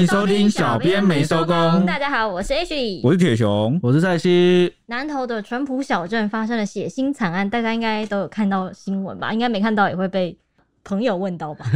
迎收听小编没收工。大家好，我是 H，我是铁熊，我是蔡西。南投的淳朴小镇发生了血腥惨案，大家应该都有看到新闻吧？应该没看到也会被朋友问到吧？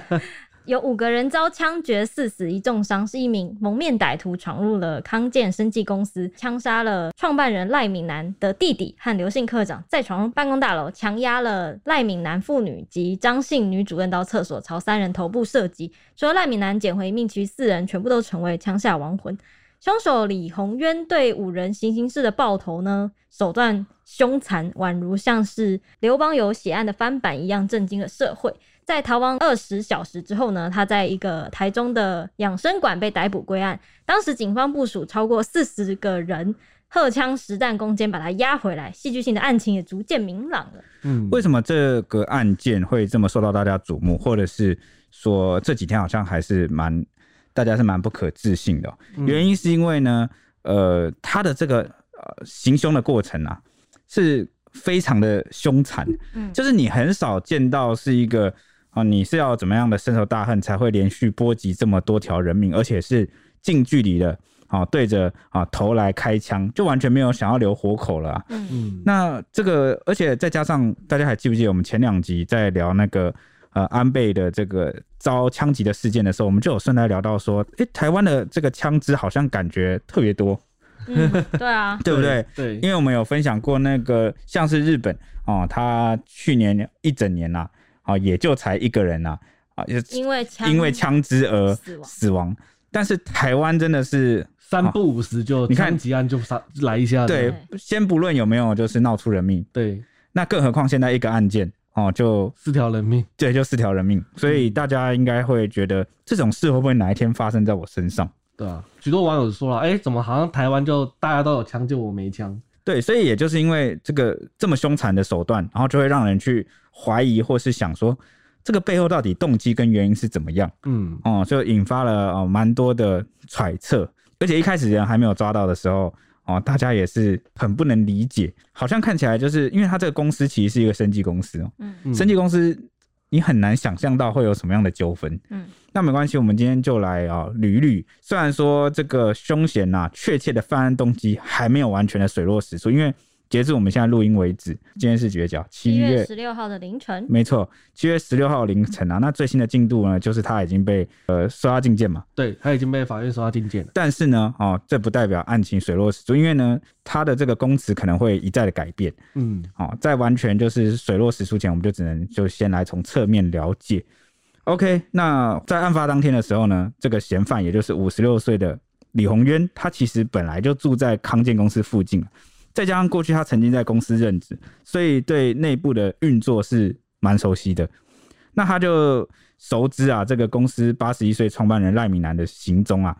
有五个人遭枪决，四死一重伤，是一名蒙面歹徒闯入了康健生技公司，枪杀了创办人赖敏南的弟弟和刘姓科长，再闯入办公大楼，强压了赖敏南父女及张姓女主任到厕所，朝三人头部射击。除了赖敏南捡回一命，其余四人全部都成为枪下亡魂。凶手李宏渊对五人行刑式的爆头呢，手段凶残，宛如像是刘邦友血案的翻版一样，震惊了社会。在逃亡二十小时之后呢，他在一个台中的养生馆被逮捕归案。当时警方部署超过四十个人，荷枪实弹攻坚，把他押回来。戏剧性的案情也逐渐明朗了。嗯，为什么这个案件会这么受到大家瞩目，或者是说这几天好像还是蛮大家是蛮不可置信的？嗯、原因是因为呢，呃，他的这个呃行凶的过程啊，是非常的凶残。嗯，就是你很少见到是一个。啊，你是要怎么样的深仇大恨才会连续波及这么多条人命，而且是近距离的啊，对着啊头来开枪，就完全没有想要留活口了。嗯，那这个，而且再加上大家还记不记得我们前两集在聊那个呃安倍的这个遭枪击的事件的时候，我们就有顺带聊到说，哎，台湾的这个枪支好像感觉特别多。嗯，对啊，对不 对？对，因为我们有分享过那个像是日本哦，他去年一整年呐、啊。啊，也就才一个人呐，啊，因为因为枪支而死亡。但是台湾真的是三不五时就你看几案就杀来一下。对，先不论有没有就是闹出人命，对，那更何况现在一个案件哦，就四条人命，对，就四条人命。所以大家应该会觉得这种事会不会哪一天发生在我身上？对啊，许多网友说了，哎，怎么好像台湾就大家都有枪，就我没枪？对，所以也就是因为这个这么凶残的手段，然后就会让人去怀疑，或是想说，这个背后到底动机跟原因是怎么样？嗯，哦，就引发了哦蛮多的揣测。而且一开始人还没有抓到的时候，哦，大家也是很不能理解，好像看起来就是因为他这个公司其实是一个生技公司哦，嗯，生技公司。你很难想象到会有什么样的纠纷，嗯，那没关系，我们今天就来啊捋一捋。虽然说这个凶嫌呐，确切的犯案动机还没有完全的水落石出，因为。截至我们现在录音为止，今天是几月几号？七月十六号的凌晨。没错，七月十六号凌晨啊。那最新的进度呢，就是他已经被呃收押禁见嘛。对，他已经被法院收押禁见了。但是呢，哦，这不代表案情水落石出，因为呢，他的这个供词可能会一再的改变。嗯，哦，在完全就是水落石出前，我们就只能就先来从侧面了解。OK，那在案发当天的时候呢，这个嫌犯也就是五十六岁的李鸿渊，他其实本来就住在康健公司附近。再加上过去他曾经在公司任职，所以对内部的运作是蛮熟悉的。那他就熟知啊，这个公司八十一岁创办人赖敏南的行踪啊，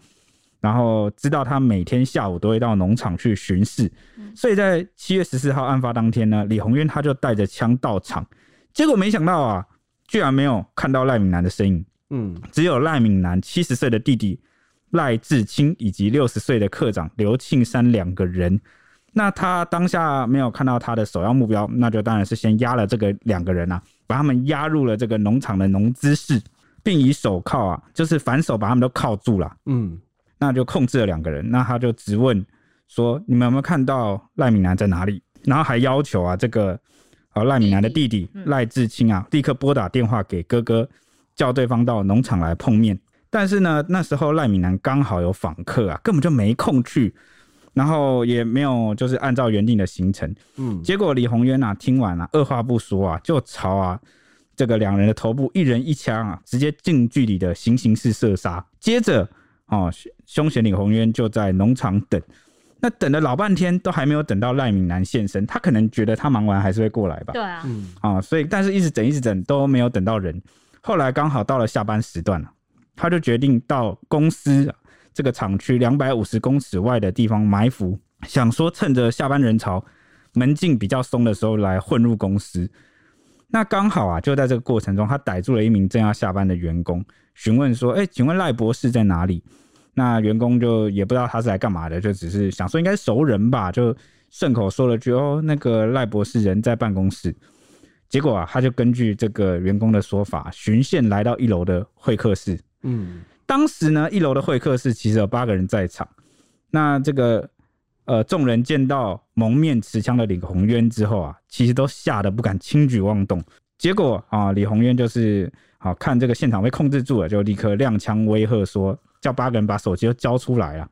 然后知道他每天下午都会到农场去巡视。所以在七月十四号案发当天呢，李鸿渊他就带着枪到场，结果没想到啊，居然没有看到赖敏南的身影。嗯，只有赖敏南七十岁的弟弟赖志清以及六十岁的课长刘庆山两个人。那他当下没有看到他的首要目标，那就当然是先押了这个两个人啊，把他们押入了这个农场的农资室，并以手铐啊，就是反手把他们都铐住了。嗯，那就控制了两个人。那他就直问说：“你们有没有看到赖敏南在哪里？”然后还要求啊，这个啊赖敏南的弟弟赖志清啊，立刻拨打电话给哥哥，叫对方到农场来碰面。但是呢，那时候赖敏南刚好有访客啊，根本就没空去。然后也没有就是按照原定的行程，嗯，结果李宏渊啊听完了，啊，二话不说啊，就朝啊这个两人的头部一人一枪啊，直接近距离的行刑式射杀。接着哦，凶嫌李宏渊就在农场等，那等了老半天都还没有等到赖敏南现身，他可能觉得他忙完还是会过来吧？对啊，嗯啊，所以但是一直等一直等都没有等到人，后来刚好到了下班时段了，他就决定到公司。这个厂区两百五十公尺外的地方埋伏，想说趁着下班人潮、门禁比较松的时候来混入公司。那刚好啊，就在这个过程中，他逮住了一名正要下班的员工，询问说：“哎，请问赖博士在哪里？”那员工就也不知道他是来干嘛的，就只是想说应该熟人吧，就顺口说了句：“哦，那个赖博士人在办公室。”结果啊，他就根据这个员工的说法，循线来到一楼的会客室。嗯。当时呢，一楼的会客室其实有八个人在场。那这个呃，众人见到蒙面持枪的李宏渊之后啊，其实都吓得不敢轻举妄动。结果啊，李宏渊就是好、啊、看这个现场被控制住了，就立刻亮枪威吓说，叫八个人把手机都交出来啊，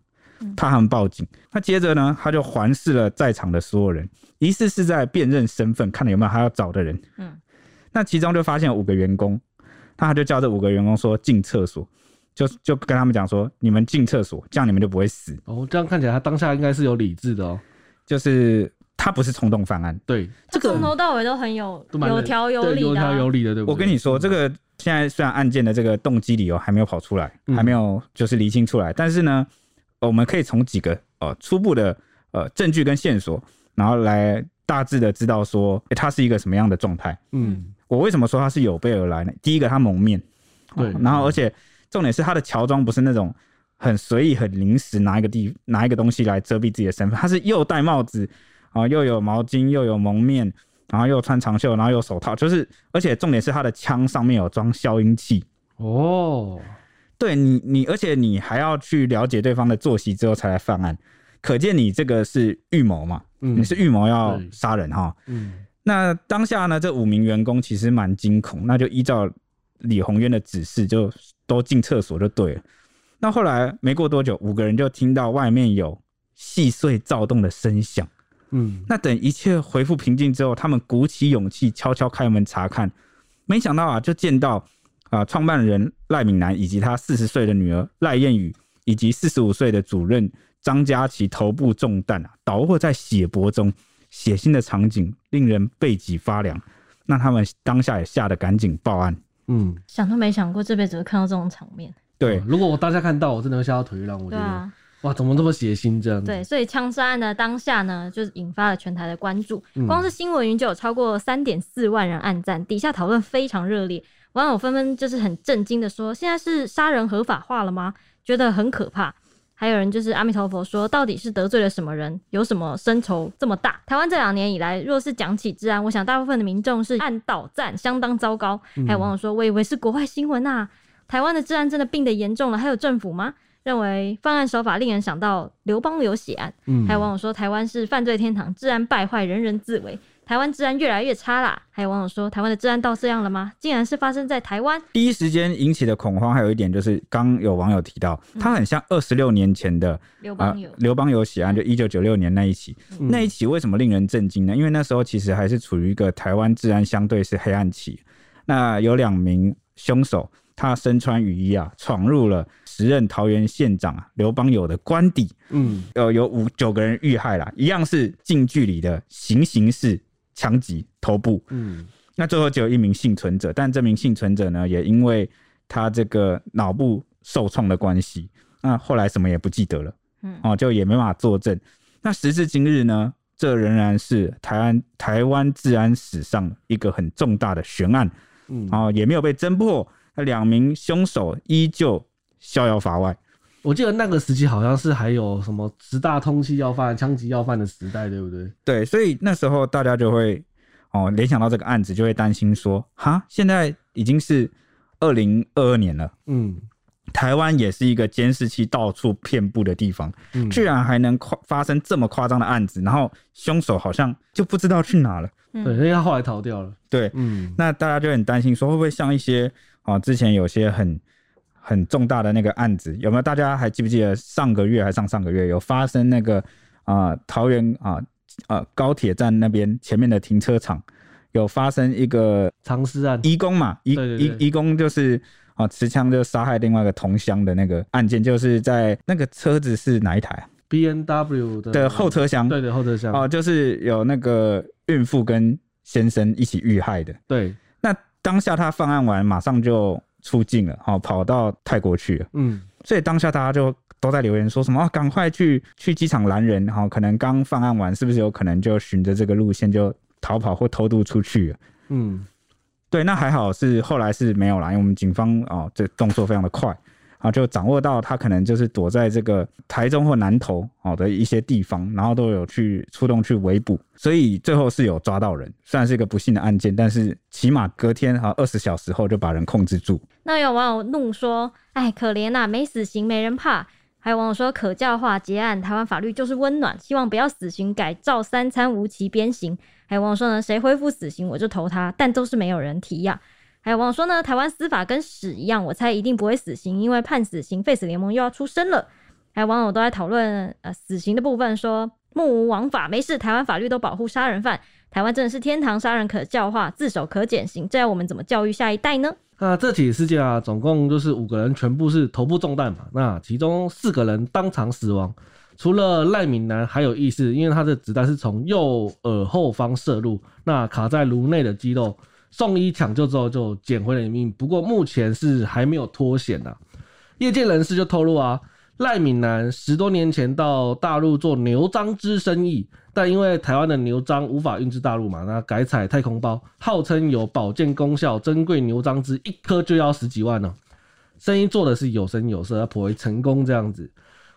怕他们报警。那接着呢，他就环视了在场的所有人，疑似是在辨认身份，看有没有他要找的人。嗯，那其中就发现五个员工，他就叫这五个员工说进厕所。就就跟他们讲说，你们进厕所，这样你们就不会死。哦，这样看起来他当下应该是有理智的哦，就是他不是冲动犯案。对，这个从头到尾都很有有条有理的，有条有理的，对不对？我跟你说，这个现在虽然案件的这个动机理由还没有跑出来，还没有就是厘清出来，但是呢，我们可以从几个呃初步的呃证据跟线索，然后来大致的知道说，欸，他是一个什么样的状态。嗯，我为什么说他是有备而来呢？第一个，他蒙面，对，然后而且。重点是他的乔装不是那种很随意、很临时拿一个地拿一个东西来遮蔽自己的身份，他是又戴帽子啊，又有毛巾，又有蒙面，然后又穿长袖，然后又手套，就是而且重点是他的枪上面有装消音器哦。对你，你而且你还要去了解对方的作息之后才来犯案，可见你这个是预谋嘛？嗯，你是预谋要杀人哈。嗯，那当下呢，这五名员工其实蛮惊恐，那就依照李宏渊的指示就。都进厕所就对了。那后来没过多久，五个人就听到外面有细碎躁动的声响。嗯，那等一切恢复平静之后，他们鼓起勇气悄悄开门查看，没想到啊，就见到啊，创办人赖敏南以及他四十岁的女儿赖燕宇，以及四十五岁的主任张佳琪头部中弹啊，倒卧在血泊中，血腥的场景令人背脊发凉。那他们当下也吓得赶紧报案。嗯，想都没想过这辈子会看到这种场面。对，如果我当下看到，我真的会吓到腿软。我觉得，啊、哇，怎么这么血腥这样？对，所以枪杀案的当下呢，就是引发了全台的关注。光是新闻云就有超过三点四万人按赞，底下讨论非常热烈，网友纷纷就是很震惊的说：“现在是杀人合法化了吗？”觉得很可怕。还有人就是阿弥陀佛说，到底是得罪了什么人？有什么深仇这么大？台湾这两年以来，若是讲起治安，我想大部分的民众是按倒赞，相当糟糕。还有网友说，我以为是国外新闻啊，台湾的治安真的病得严重了，还有政府吗？认为犯案手法令人想到刘邦流血案。还有网友说，台湾是犯罪天堂，治安败坏，人人自危。台湾治安越来越差啦！还有网友说，台湾的治安到这样了吗？竟然是发生在台湾。第一时间引起的恐慌，还有一点就是，刚有网友提到，它很像二十六年前的刘邦友刘邦友血案，就一九九六年那一起。嗯、那一起为什么令人震惊呢？因为那时候其实还是处于一个台湾治安相对是黑暗期。那有两名凶手，他身穿雨衣啊，闯入了时任桃园县长刘邦友的官邸。嗯，呃有五九个人遇害啦，一样是近距离的行刑式。枪击头部，嗯，那最后只有一名幸存者，但这名幸存者呢，也因为他这个脑部受创的关系，那后来什么也不记得了，嗯，哦，就也没办法作证。那时至今日呢，这仍然是台湾台湾治安史上一个很重大的悬案，嗯，哦，也没有被侦破，那两名凶手依旧逍遥法外。我记得那个时期好像是还有什么十大通缉要犯、枪击要犯的时代，对不对？对，所以那时候大家就会哦联想到这个案子，就会担心说，哈，现在已经是二零二二年了，嗯，台湾也是一个监视器到处遍布的地方，嗯，居然还能夸发生这么夸张的案子，然后凶手好像就不知道去哪了，对，因为他后来逃掉了，对，嗯，那大家就很担心说，会不会像一些啊之前有些很。很重大的那个案子，有没有？大家还记不记得上个月还上上个月有发生那个啊、呃、桃园啊啊高铁站那边前面的停车场有发生一个藏尸案，移工嘛，移移移工就是啊持枪就杀害另外一个同乡的那个案件，就是在那个车子是哪一台啊？B N W 的的后车厢，对的后车厢哦，就是有那个孕妇跟先生一起遇害的。对，那当下他犯案完，马上就。出境了，好跑到泰国去了。嗯，所以当下大家就都在留言说什么啊，赶快去去机场拦人，好，可能刚犯案完，是不是有可能就循着这个路线就逃跑或偷渡出去了？嗯，对，那还好是后来是没有啦，因为我们警方哦这动作非常的快，啊，就掌握到他可能就是躲在这个台中或南投好的一些地方，然后都有去出动去围捕，所以最后是有抓到人。虽然是一个不幸的案件，但是起码隔天啊二十小时后就把人控制住。那有网友怒说：“哎，可怜呐，没死刑没人怕。”还有网友说：“可教化结案，台湾法律就是温暖，希望不要死刑改造三餐无期鞭刑。”还有网友说呢：“谁恢复死刑我就投他。”但都是没有人提呀。还有网友说呢，台湾司法跟屎一样，我猜一定不会死刑，因为判死刑，废死联盟又要出声了。还有网友都在讨论呃死刑的部分，说目无王法，没事，台湾法律都保护杀人犯，台湾真的是天堂，杀人可教化，自首可减刑，这要我们怎么教育下一代呢？那这起事件啊，总共就是五个人，全部是头部中弹嘛，那其中四个人当场死亡，除了赖敏南还有意识，因为他的子弹是从右耳后方射入，那卡在颅内的肌肉。送医抢救之后就捡回了一命，不过目前是还没有脱险呐。业界人士就透露啊，赖敏男十多年前到大陆做牛樟芝生意，但因为台湾的牛樟无法运至大陆嘛，那改采太空包，号称有保健功效，珍贵牛樟芝一颗就要十几万呢。生意做的是有声有色，颇为成功这样子。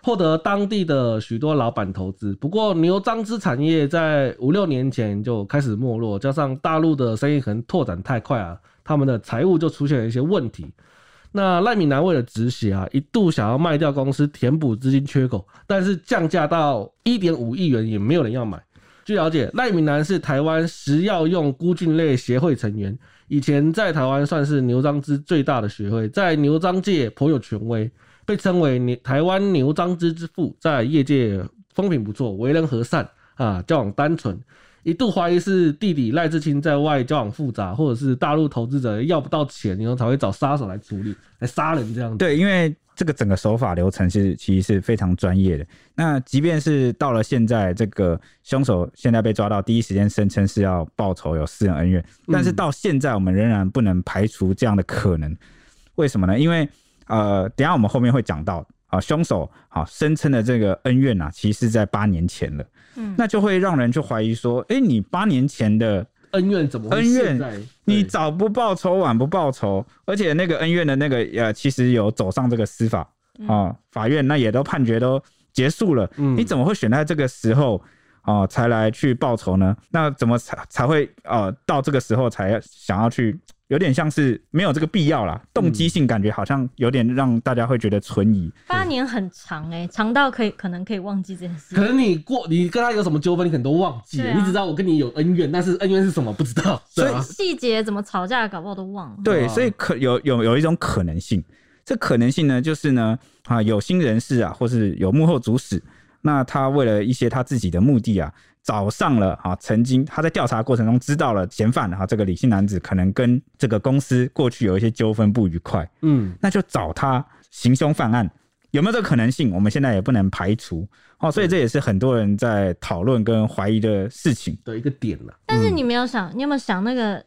获得当地的许多老板投资，不过牛樟芝产业在五六年前就开始没落，加上大陆的生意可能拓展太快啊，他们的财务就出现了一些问题。那赖敏南为了止血啊，一度想要卖掉公司填补资金缺口，但是降价到一点五亿元也没有人要买。据了解，赖敏南是台湾食药用菇菌类协会成员，以前在台湾算是牛樟芝最大的学会，在牛樟界颇有权威。被称为台湾牛樟芝之父，在业界风评不错，为人和善啊，交往单纯，一度怀疑是弟弟赖志清在外交往复杂，或者是大陆投资者要不到钱，然后才会找杀手来处理，来杀人这样子。对，因为这个整个手法流程是其实是非常专业的。那即便是到了现在，这个凶手现在被抓到，第一时间声称是要报仇，有私人恩怨，但是到现在我们仍然不能排除这样的可能。为什么呢？因为呃，等下我们后面会讲到啊，凶手啊声称的这个恩怨啊，其实在八年前了。嗯，那就会让人去怀疑说，哎、欸，你八年前的恩怨怎么恩怨？你早不报仇，晚不报仇，而且那个恩怨的那个呃，其实有走上这个司法啊，法院那也都判决都结束了。嗯，你怎么会选在这个时候啊才来去报仇呢？那怎么才才会呃到这个时候才想要去？有点像是没有这个必要啦，动机性感觉好像有点让大家会觉得存疑。八年很长哎、欸，长到可以可能可以忘记这件事。可能你过你跟他有什么纠纷，你可能都忘记了，啊、你只知道我跟你有恩怨，但是恩怨是什么不知道。所以细节怎么吵架，搞不好都忘了。对，所以可有有有一种可能性，这可能性呢，就是呢啊，有心人士啊，或是有幕后主使，那他为了一些他自己的目的啊。找上了啊，曾经他在调查过程中知道了嫌犯哈，这个李姓男子可能跟这个公司过去有一些纠纷不愉快，嗯，那就找他行凶犯案，有没有这个可能性？我们现在也不能排除哦，所以这也是很多人在讨论跟怀疑的事情的一个点了。但是你没有想，你有没有想那个？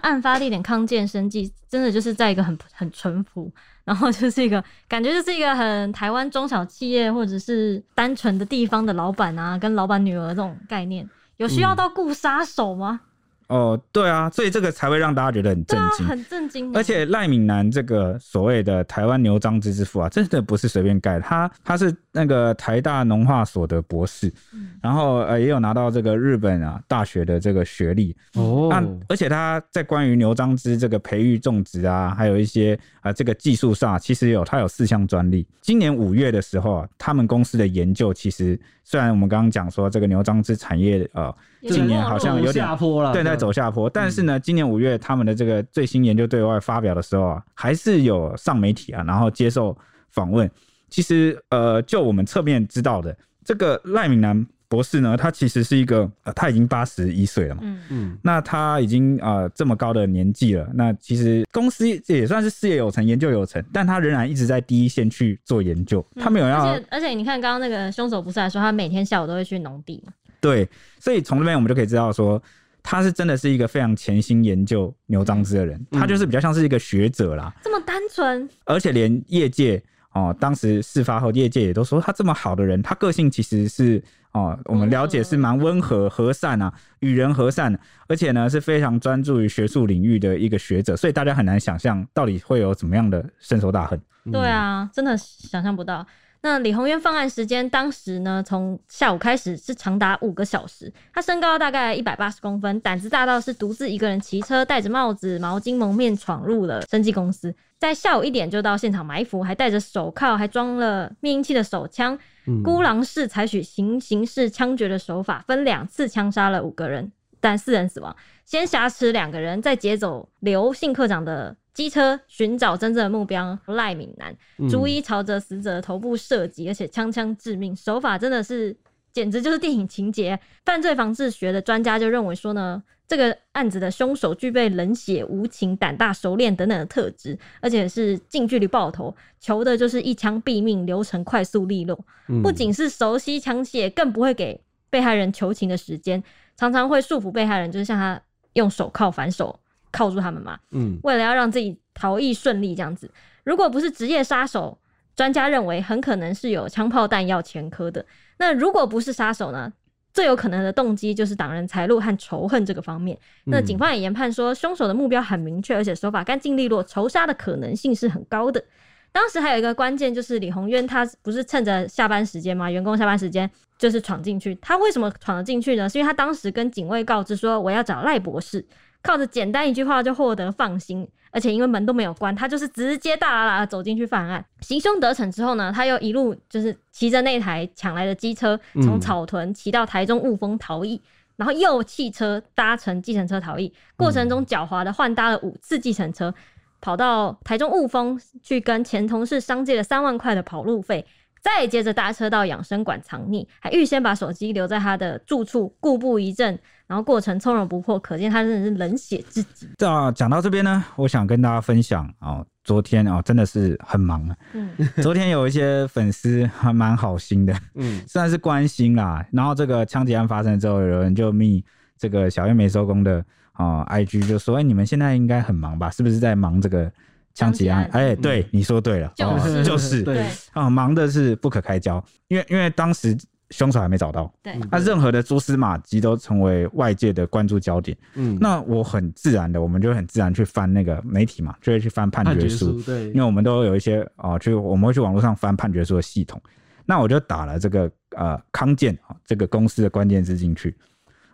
案发地点康健生计，真的就是在一个很很淳朴，然后就是一个感觉就是一个很台湾中小企业或者是单纯的地方的老板啊，跟老板女儿这种概念，有需要到雇杀手吗？嗯哦，对啊，所以这个才会让大家觉得很震惊，啊、很震惊。而且赖敏南这个所谓的台湾牛樟芝之父啊，真的不是随便盖的，他他是那个台大农化所的博士，嗯、然后呃也有拿到这个日本啊大学的这个学历哦。那而且他在关于牛樟芝这个培育种植啊，还有一些啊、呃、这个技术上，其实有他有四项专利。今年五月的时候啊，他们公司的研究其实虽然我们刚刚讲说这个牛樟芝产业呃。今年好像有点下坡了，对，在走下坡。但是呢，今年五月他们的这个最新研究对外发表的时候啊，还是有上媒体啊，然后接受访问。其实，呃，就我们侧面知道的，这个赖敏南博士呢，他其实是一个，呃、他已经八十一岁了嘛，嗯嗯，那他已经啊、呃、这么高的年纪了，那其实公司也算是事业有成、研究有成，但他仍然一直在第一线去做研究，他没有要。而且，而且你看刚刚那个凶手不是还说他每天下午都会去农地吗？对，所以从这边我们就可以知道说，他是真的是一个非常潜心研究牛樟芝的人，他就是比较像是一个学者啦。这么单纯，而且连业界哦，当时事发后，业界也都说他这么好的人，他个性其实是哦，我们了解是蛮温和、和善啊，与人和善，而且呢是非常专注于学术领域的一个学者，所以大家很难想象到底会有怎么样的深仇大恨。对啊，真的想象不到。那李鸿渊犯案时间，当时呢，从下午开始是长达五个小时。他身高大概一百八十公分，胆子大到是独自一个人骑车，戴着帽子、毛巾蒙面闯入了生技公司。在下午一点就到现场埋伏，还戴着手铐，还装了灭音器的手枪，嗯、孤狼式采取行刑式枪决的手法，分两次枪杀了五个人，但四人死亡。先挟持两个人，再劫走刘姓科长的。机车寻找真正的目标赖敏南，逐一朝着死者的头部射击，而且枪枪致命，手法真的是简直就是电影情节。犯罪防治学的专家就认为说呢，这个案子的凶手具备冷血无情、胆大熟练等等的特质，而且是近距离爆头，求的就是一枪毙命，流程快速利落。不仅是熟悉枪械，更不会给被害人求情的时间，常常会束缚被害人，就是像他用手铐反手。铐住他们嘛，嗯，为了要让自己逃逸顺利，这样子。如果不是职业杀手，专家认为很可能是有枪炮弹药前科的。那如果不是杀手呢？最有可能的动机就是挡人财路和仇恨这个方面。那警方也研判说，凶手的目标很明确，而且手法干净利落，仇杀的可能性是很高的。当时还有一个关键就是李红渊，他不是趁着下班时间吗？员工下班时间就是闯进去。他为什么闯了进去呢？是因为他当时跟警卫告知说，我要找赖博士。靠着简单一句话就获得放心，而且因为门都没有关，他就是直接大喇喇的走进去犯案。行凶得逞之后呢，他又一路就是骑着那台抢来的机车，从草屯骑到台中雾峰逃逸，嗯、然后又汽车搭乘计程车逃逸。过程中狡猾的换搭了五次计程车，跑到台中雾峰去跟前同事商借了三万块的跑路费。再接着搭车到养生馆藏匿，还预先把手机留在他的住处，故布一阵，然后过程从容不迫，可见他真的是冷血至极。这讲到这边呢，我想跟大家分享哦，昨天哦真的是很忙啊。嗯，昨天有一些粉丝还蛮好心的，嗯，算是关心啦。然后这个枪击案发生之后，有人就密这个小月没收工的啊、哦、IG 就说：“哎，你们现在应该很忙吧？是不是在忙这个？”枪击案，哎、欸，对，你说对了，就是、哦、就是，对。啊，忙的是不可开交，因为因为当时凶手还没找到，对，那任何的蛛丝马迹都成为外界的关注焦点，嗯，那我很自然的，我们就很自然去翻那个媒体嘛，就会去翻判决书，对，因为我们都有一些啊，去我们会去网络上翻判决书的系统，那我就打了这个呃康健啊这个公司的关键字进去，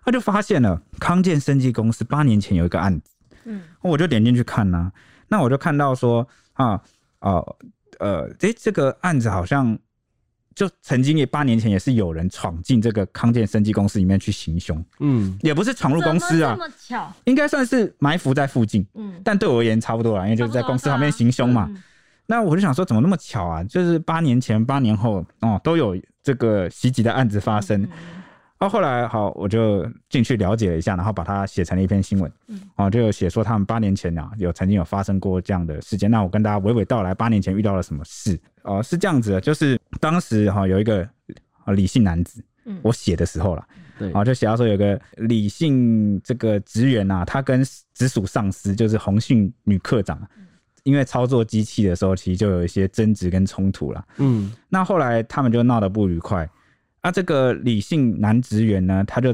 他就发现了康健生技公司八年前有一个案子，嗯，我就点进去看呢、啊。那我就看到说啊啊呃，诶、欸，这个案子好像就曾经也八年前也是有人闯进这个康健生技公司里面去行凶，嗯，也不是闯入公司啊，这么巧，应该算是埋伏在附近，嗯，但对我而言差不多了，因为就是在公司旁边行凶嘛。嗯、那我就想说，怎么那么巧啊？就是八年前、八年后哦，都有这个袭击的案子发生。嗯然后后来好，我就进去了解了一下，然后把它写成了一篇新闻。嗯，哦，就有写说他们八年前啊，有曾经有发生过这样的事件。那我跟大家娓娓道来，八年前遇到了什么事？哦，是这样子的，就是当时哈有一个李姓男子，嗯，我写的时候了，对，啊，就写到说有个李姓这个职员啊，他跟直属上司就是洪姓女科长，因为操作机器的时候，其实就有一些争执跟冲突了。嗯，那后来他们就闹得不愉快。啊，这个李姓男职员呢，他就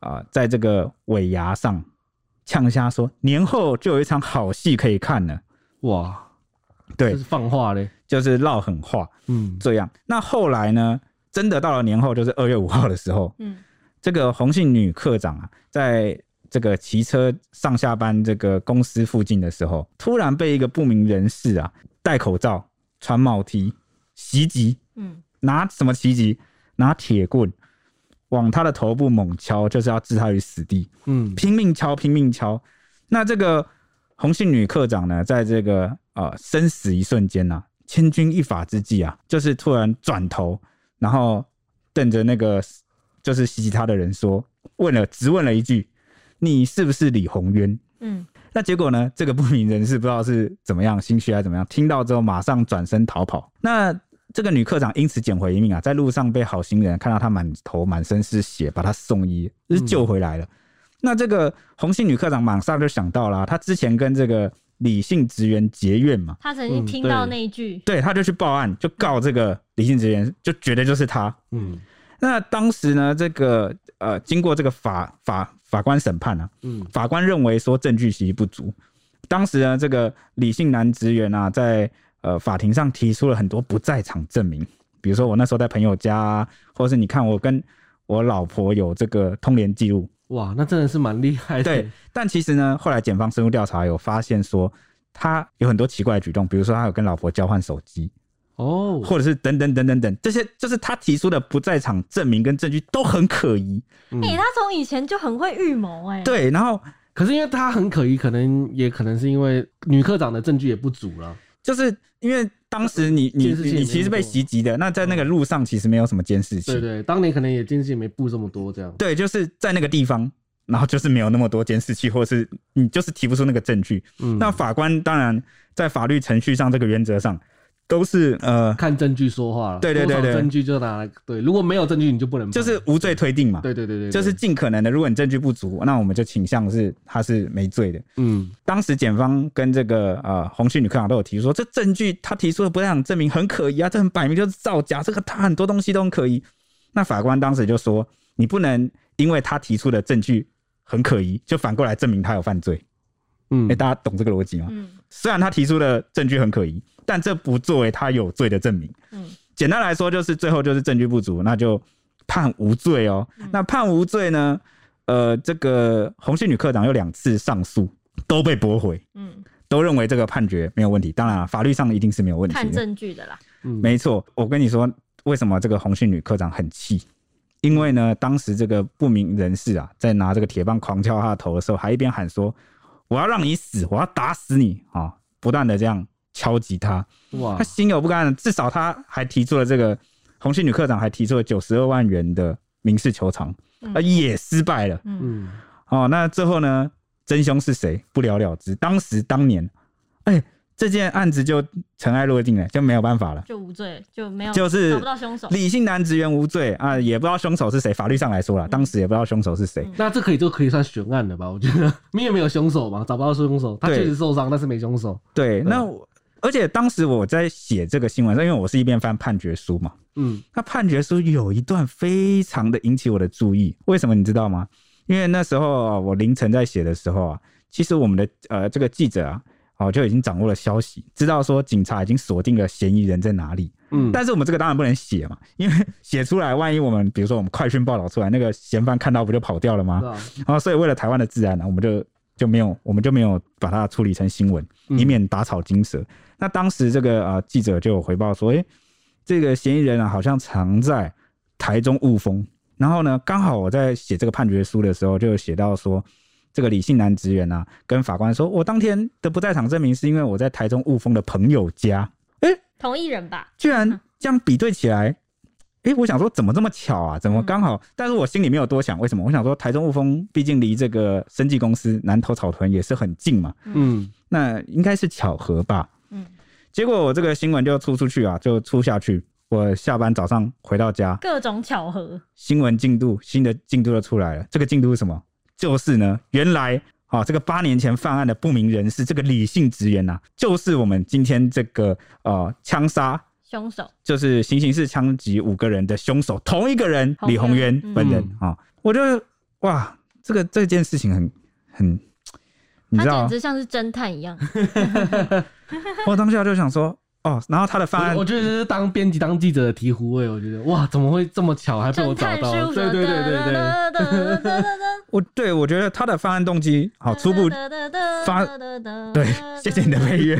啊、呃，在这个尾牙上呛瞎说，年后就有一场好戏可以看了。哇，对，是放话嘞，就是撂狠话。嗯，这样。那后来呢，真的到了年后，就是二月五号的时候，嗯，这个洪姓女科长啊，在这个骑车上下班这个公司附近的时候，突然被一个不明人士啊，戴口罩、穿帽 T 袭击。嗯，拿什么袭击？拿铁棍往他的头部猛敲，就是要置他于死地。嗯，拼命敲，拼命敲。那这个红杏女课长呢，在这个呃生死一瞬间呐，千钧一发之际啊，就是突然转头，然后瞪着那个就是袭击他的人说，问了，只问了一句：“你是不是李红渊？”嗯，那结果呢，这个不明人士不知道是怎么样，心虚还是怎么样，听到之后马上转身逃跑。那这个女课长因此捡回一命啊，在路上被好心人看到她满头满身是血，把她送医，就是救回来了。嗯、那这个红姓女课长马上就想到了，她之前跟这个李姓职员结怨嘛，她曾经听到那一句，嗯、对，她就去报案，就告这个李姓职员，就觉得就是她。嗯，那当时呢，这个呃，经过这个法法法官审判啊，嗯，法官认为说证据其实不足。当时呢，这个李姓男职员啊，在呃法庭上提出了很多不在场证明，比如说我那时候在朋友家啊，或者是你看我跟我老婆有这个通联记录。哇，那真的是蛮厉害的。对，但其实呢，后来检方深入调查有发现说，他有很多奇怪的举动，比如说他有跟老婆交换手机，哦，或者是等等等等等，这些就是他提出的不在场证明跟证据都很可疑。哎、嗯欸，他从以前就很会预谋，哎，对，然后可是因为他很可疑，可能也可能是因为女科长的证据也不足了，就是因为。当时你你你其实被袭击的，那在那个路上其实没有什么监视器。对对，当年可能也监视器没布这么多这样。对，就是在那个地方，然后就是没有那么多监视器，或者是你就是提不出那个证据。嗯，那法官当然在法律程序上这个原则上。都是呃，看证据说话了。对对对对，证据就拿来对。如果没有证据，你就不能。就是无罪推定嘛。对对对对，就是尽可能的。如果你证据不足，那我们就倾向是他是没罪的。嗯，当时检方跟这个呃红旭女科长都有提出说，这证据他提出的不太想证明很可疑啊，这很摆明就是造假，这个他很多东西都很可疑。那法官当时就说，你不能因为他提出的证据很可疑，就反过来证明他有犯罪。嗯，哎、欸，大家懂这个逻辑吗？嗯，虽然他提出的证据很可疑。但这不作为他有罪的证明。嗯，简单来说就是最后就是证据不足，那就判无罪哦。嗯、那判无罪呢？呃，这个红杏女科长有两次上诉都被驳回。嗯，都认为这个判决没有问题。当然了，法律上一定是没有问题。看证据的啦。嗯，没错。我跟你说，为什么这个红杏女科长很气？因为呢，当时这个不明人士啊，在拿这个铁棒狂敲他的头的时候，还一边喊说：“我要让你死，我要打死你啊！”不断的这样。敲击他，哇！他心有不甘，至少他还提出了这个鸿训女科长还提出了九十二万元的民事求偿，啊、嗯，也失败了。嗯，哦，那最后呢，真凶是谁？不了了之。当时当年，哎、欸，这件案子就尘埃落定了，就没有办法了，就无罪，就没有，就是找不到凶手。李姓男职员无罪啊，也不知道凶手是谁。法律上来说了，当时也不知道凶手是谁、嗯。那这可以就可以算悬案了吧？我觉得，你也没有凶手嘛，找不到凶手，他确实受伤，但是没凶手。对，那我。而且当时我在写这个新闻，因为我是一边翻判决书嘛，嗯，那判决书有一段非常的引起我的注意，为什么你知道吗？因为那时候我凌晨在写的时候啊，其实我们的呃这个记者啊，哦就已经掌握了消息，知道说警察已经锁定了嫌疑人在哪里，嗯，但是我们这个当然不能写嘛，因为写出来，万一我们比如说我们快讯报道出来，那个嫌犯看到不就跑掉了吗？然后所以为了台湾的治安呢，我们就就没有我们就没有把它处理成新闻，以免打草惊蛇。那当时这个啊记者就有回报说，诶，这个嫌疑人啊好像藏在台中雾峰。然后呢，刚好我在写这个判决书的时候，就写到说，这个李姓男职员啊跟法官说，我当天的不在场证明是因为我在台中雾峰的朋友家。诶，同一人吧？居然这样比对起来，诶，我想说怎么这么巧啊？怎么刚好？但是我心里没有多想，为什么？我想说台中雾峰毕竟离这个生技公司南投草屯也是很近嘛，嗯，那应该是巧合吧。嗯结果我这个新闻就出出去啊，就出下去。我下班早上回到家，各种巧合，新闻进度新的进度就出来了。这个进度是什么？就是呢，原来啊，这个八年前犯案的不明人士，这个李姓职员呐，就是我们今天这个呃枪杀凶手，就是行刑式枪击五个人的凶手，同一个人李宏渊本人啊、嗯。我觉得哇，这个这件事情很很。你知道他简直像是侦探一样。我当下就想说，哦，然后他的方案，我觉得是当编辑、当记者的醍醐味。我觉得，哇，怎么会这么巧，还被我找到？对对对对对。我对我觉得他的方案动机，好初步发，对，谢谢你的配乐。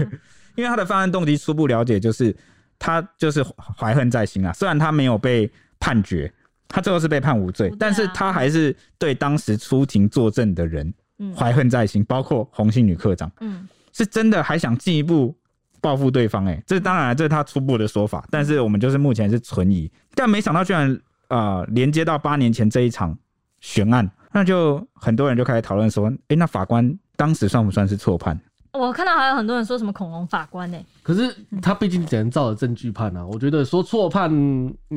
因为他的方案动机初步了解，就是他就是怀恨在心啊。虽然他没有被判决，他最后是被判无罪，但是他还是对当时出庭作证的人。怀恨在心，包括红星女科长，嗯，是真的还想进一步报复对方、欸，哎，这当然这是他初步的说法，但是我们就是目前是存疑，但没想到居然啊、呃、连接到八年前这一场悬案，那就很多人就开始讨论说，哎、欸，那法官当时算不算是错判？我看到还有很多人说什么恐龙法官呢、欸？可是他毕竟只能照着证据判啊，我觉得说错判，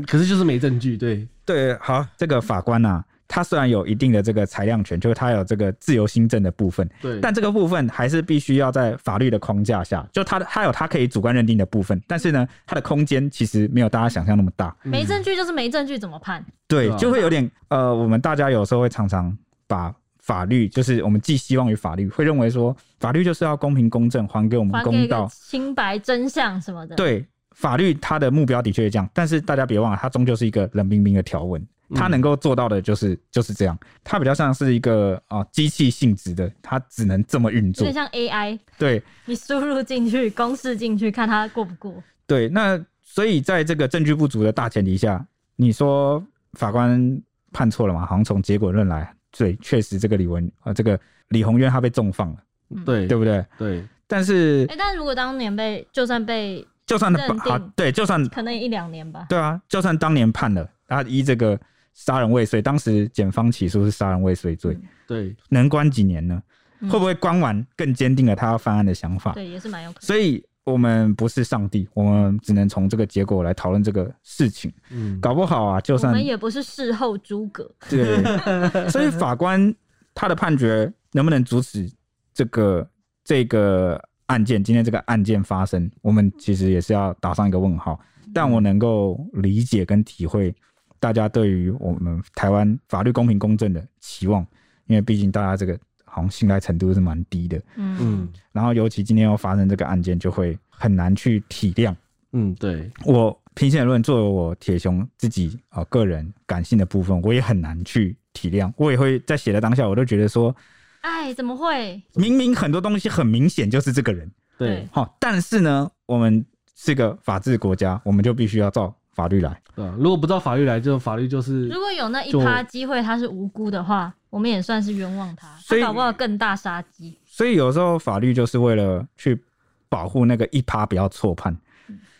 可是就是没证据，对对，好，这个法官啊。他虽然有一定的这个裁量权，就是他有这个自由心证的部分，对，但这个部分还是必须要在法律的框架下，就他的他有他可以主观认定的部分，但是呢，他的空间其实没有大家想象那么大。没证据就是没证据，怎么判？对，就会有点呃，我们大家有时候会常常把法律，就是我们寄希望于法律，会认为说法律就是要公平公正，还给我们公道、清白、真相什么的。对，法律它的目标的确是这样，但是大家别忘了，它终究是一个冷冰冰的条文。它能够做到的就是就是这样，它比较像是一个啊机器性质的，它只能这么运作。有点像 AI，对，你输入进去公式进去，看它过不过。对，那所以在这个证据不足的大前提下，你说法官判错了吗？好像从结果论来，对，确实这个李文啊、呃，这个李宏渊他被重放了，对，对不对？对。但是，哎、欸，但如果当年被，就算被，就算他啊，对，就算可能一两年吧。对啊，就算当年判了，他依这个。杀人未遂，当时检方起诉是杀人未遂罪，嗯，对，能关几年呢？嗯、会不会关完更坚定了他要犯案的想法？对，也是蛮有可能。所以我们不是上帝，我们只能从这个结果来讨论这个事情。嗯，搞不好啊，就算我们也不是事后诸葛。对，所以法官他的判决能不能阻止这个这个案件？今天这个案件发生，我们其实也是要打上一个问号。但我能够理解跟体会。大家对于我们台湾法律公平公正的期望，因为毕竟大家这个好像信赖程度是蛮低的，嗯，然后尤其今天又发生这个案件，就会很难去体谅，嗯，对，我平心而论，作为我铁雄自己啊个人感性的部分，我也很难去体谅，我也会在写的当下，我都觉得说，哎，怎么会？明明很多东西很明显就是这个人，对，好，但是呢，我们是个法治国家，我们就必须要照。法律来，对，如果不照法律来，就法律就是。如果有那一趴机会他是无辜的话，我们也算是冤枉他，他搞不好更大杀机。所以有时候法律就是为了去保护那个一趴不要错判。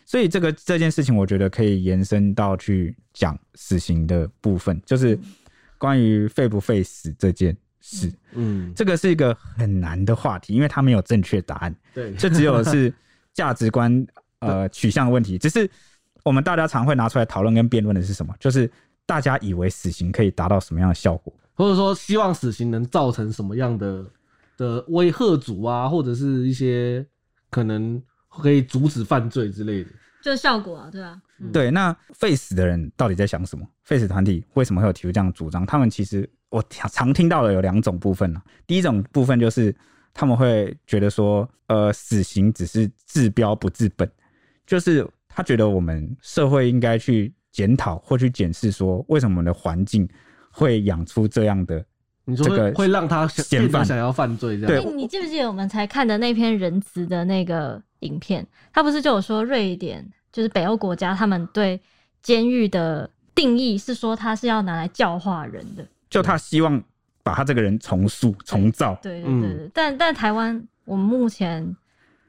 所以这个这件事情，我觉得可以延伸到去讲死刑的部分，就是关于废不废死这件事。嗯，这个是一个很难的话题，因为它没有正确答案。对，这只有是价值观 呃取向的问题，只是。我们大家常会拿出来讨论跟辩论的是什么？就是大家以为死刑可以达到什么样的效果，或者说希望死刑能造成什么样的的威吓阻啊，或者是一些可能可以阻止犯罪之类的，就是效果啊，对啊，嗯、对。那废死的人到底在想什么？废死团体为什么会有提出这样的主张？他们其实我常听到的有两种部分啊。第一种部分就是他们会觉得说，呃，死刑只是治标不治本，就是。他觉得我们社会应该去检讨或去检视，说为什么我们的环境会养出这样的这个会让他嫌犯想要犯罪这样。对，你记不记得我们才看的那篇仁慈的那个影片？他不是就有说瑞典就是北欧国家，他们对监狱的定义是说他是要拿来教化人的，就他希望把他这个人重塑、重造。对对对对，嗯、但但台湾我们目前。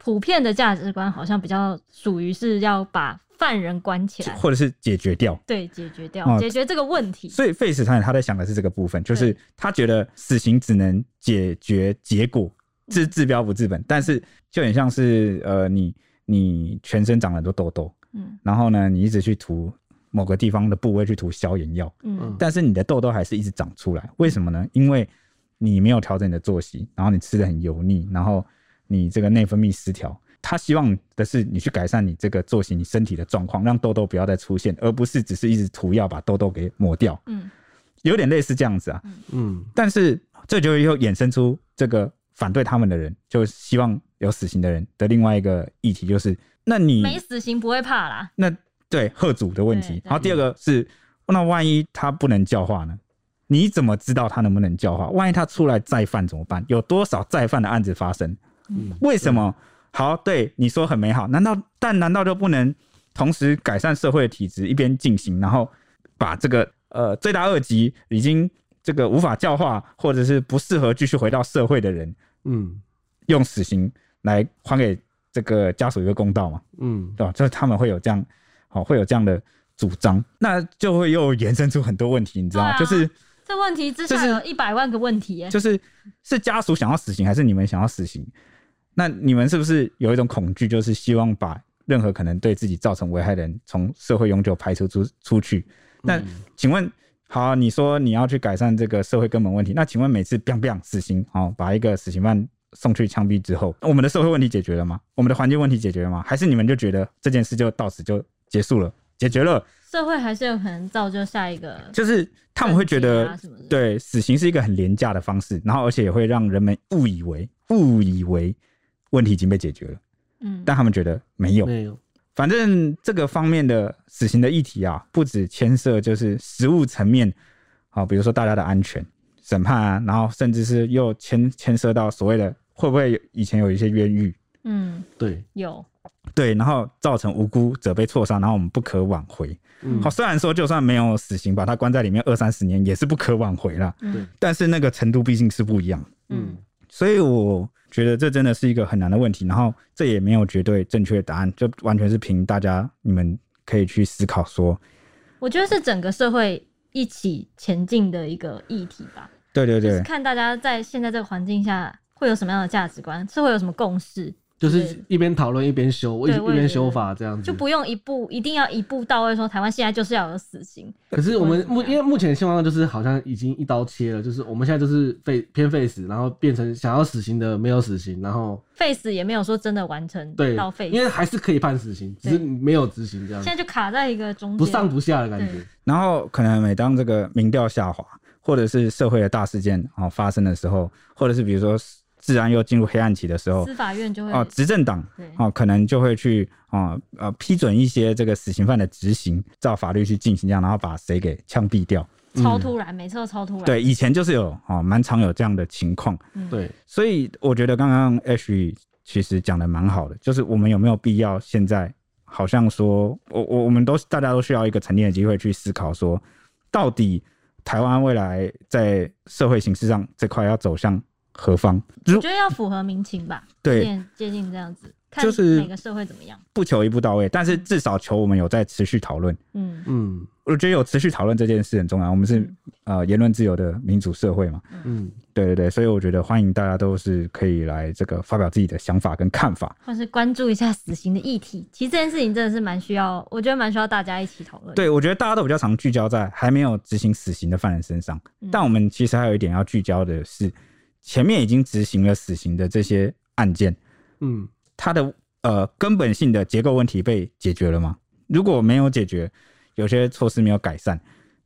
普遍的价值观好像比较属于是要把犯人关起来，或者是解决掉。对，解决掉，哦、解决这个问题。所以废死团他在想的是这个部分，就是他觉得死刑只能解决结果，治治标不治本。但是就很像是呃，你你全身长了很多痘痘，嗯，然后呢，你一直去涂某个地方的部位去涂消炎药，嗯，但是你的痘痘还是一直长出来。为什么呢？因为你没有调整你的作息，然后你吃的很油腻，然后。你这个内分泌失调，他希望的是你去改善你这个作息，你身体的状况，让痘痘不要再出现，而不是只是一直涂药把痘痘给抹掉。嗯，有点类似这样子啊。嗯，但是这就又衍生出这个反对他们的人，就希望有死刑的人的另外一个议题，就是那你没死刑不会怕啦。那对贺祖的问题。然后第二个是，那万一他不能教化呢？你怎么知道他能不能教化？万一他出来再犯怎么办？有多少再犯的案子发生？嗯，为什么？好，对你说很美好，难道但难道就不能同时改善社会的体质，一边进行，然后把这个呃罪大恶极、已经这个无法教化或者是不适合继续回到社会的人，嗯，用死刑来还给这个家属一个公道嘛？嗯，对吧？就是他们会有这样，好，会有这样的主张，那就会又延伸出很多问题，你知道吗？就是。这问题之下有一百万个问题耶，就是是家属想要死刑，还是你们想要死刑？那你们是不是有一种恐惧，就是希望把任何可能对自己造成危害的人从社会永久排除出出去？那请问，好，你说你要去改善这个社会根本问题，那请问每次 biang biang 死刑，好，把一个死刑犯送去枪毙之后，我们的社会问题解决了吗？我们的环境问题解决了吗？还是你们就觉得这件事就到此就结束了？解决了，社会还是有可能造就下一个，就是他们会觉得对死刑是一个很廉价的方式，然后而且也会让人们误以为误以为问题已经被解决了，嗯，但他们觉得没有。没有，反正这个方面的死刑的议题啊，不止牵涉就是实物层面，好，比如说大家的安全、审判啊，然后甚至是又牵牵涉到所谓的会不会以前有一些冤狱，嗯，对，有，对，然后造成无辜者被错杀，然后我们不可挽回。嗯。好，虽然说就算没有死刑，把他关在里面二三十年也是不可挽回啦，嗯。但是那个程度毕竟是不一样，嗯，所以我觉得这真的是一个很难的问题。然后这也没有绝对正确的答案，就完全是凭大家你们可以去思考说，我觉得是整个社会一起前进的一个议题吧。对对对就是，看大家在现在这个环境下会有什么样的价值观，社会有什么共识，就是一边讨论一边修，一一边修法这样子，就不用一步一定要一步到位说台湾现在就是要有死刑。可是我们目因为目前的情况就是好像已经一刀切了，就是我们现在就是废偏废死，然后变成想要死刑的没有死刑，然后废死也没有说真的完成对到废，死，因为还是可以判死刑，只是没有执行这样子。现，在就卡在一个中间，不上不下的感觉。然后可能每当这个民调下滑，或者是社会的大事件哦发生的时候，或者是比如说治安又进入黑暗期的时候，司法院就会哦，执政党对。哦可能就会去哦呃批准一些这个死刑犯的执行，照法律去进行这样，然后把谁给枪毙掉。超突然，每次都超突然。对，以前就是有哦蛮常有这样的情况，嗯，对，所以我觉得刚刚 H 其实讲的蛮好的，就是我们有没有必要现在好像说，我我我们都大家都需要一个沉淀的机会去思考说，到底台湾未来在社会形势上这块要走向何方？我觉得要符合民情吧，对接近这样子，看就是每个社会怎么样。不求一步到位，但是至少求我们有在持续讨论。嗯嗯我觉得有持续讨论这件事很重要。我们是嗯呃言论自由的民主社会嘛，嗯，对对对，所以我觉得欢迎大家都是可以来这个发表自己的想法跟看法。或是关注一下死刑的议题。其实这件事情真的是蛮需要，我觉得蛮需要大家一起讨论。，对，我觉得大家都比较常聚焦在还没有执行死刑的犯人身上，嗯但我们其实还有一点要聚焦的是，前面已经执行了死刑的这些案件，嗯，它的呃根本性的结构问题被解决了吗？如果没有解决，有些措施没有改善，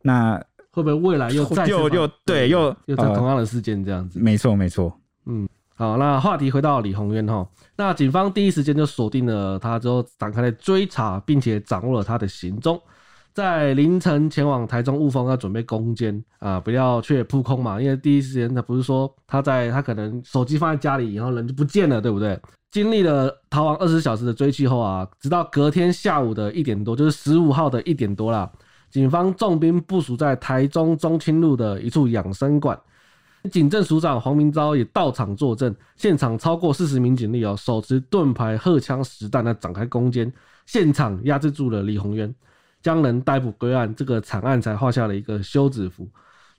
那会不会未来又再又又对又又在呃同样的事件这样子？没错没错，嗯好，那话题回到李宏渊哈，那警方第一时间就锁定了他，之后展开了追查，并且掌握了他的行踪，在凌晨前往台中雾峰要准备攻坚啊，不要去扑空嘛，因为第一时间他不是说他在他可能手机放在家里，然后人就不见了，对不对？经历了逃亡二十小时的追击后啊，直到隔天下午的一点多，就是十五号的一点多啦，警方重兵部署在台中中清路的一处养生馆。警政署长黄明昭也到场作证，现场超过四十名警力哦，手持盾牌、荷枪实弹，来展开攻坚，现场压制住了李鸿渊，将人逮捕归案，这个惨案才画下了一个休止符。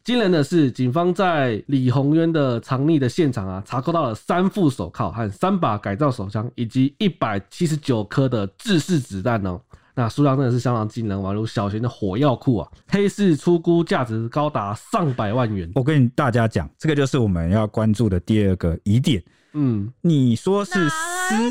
惊人的是，警方在李宏渊的藏匿的现场啊，查扣到了三副手铐和三把改造手枪，以及一百七十九颗的制式子弹哦。那数量真的是相当惊人，宛如小型的火药库啊！黑市出估价值高达上百万元。我跟大家讲，这个就是我们要关注的第二个疑点。嗯，你说是私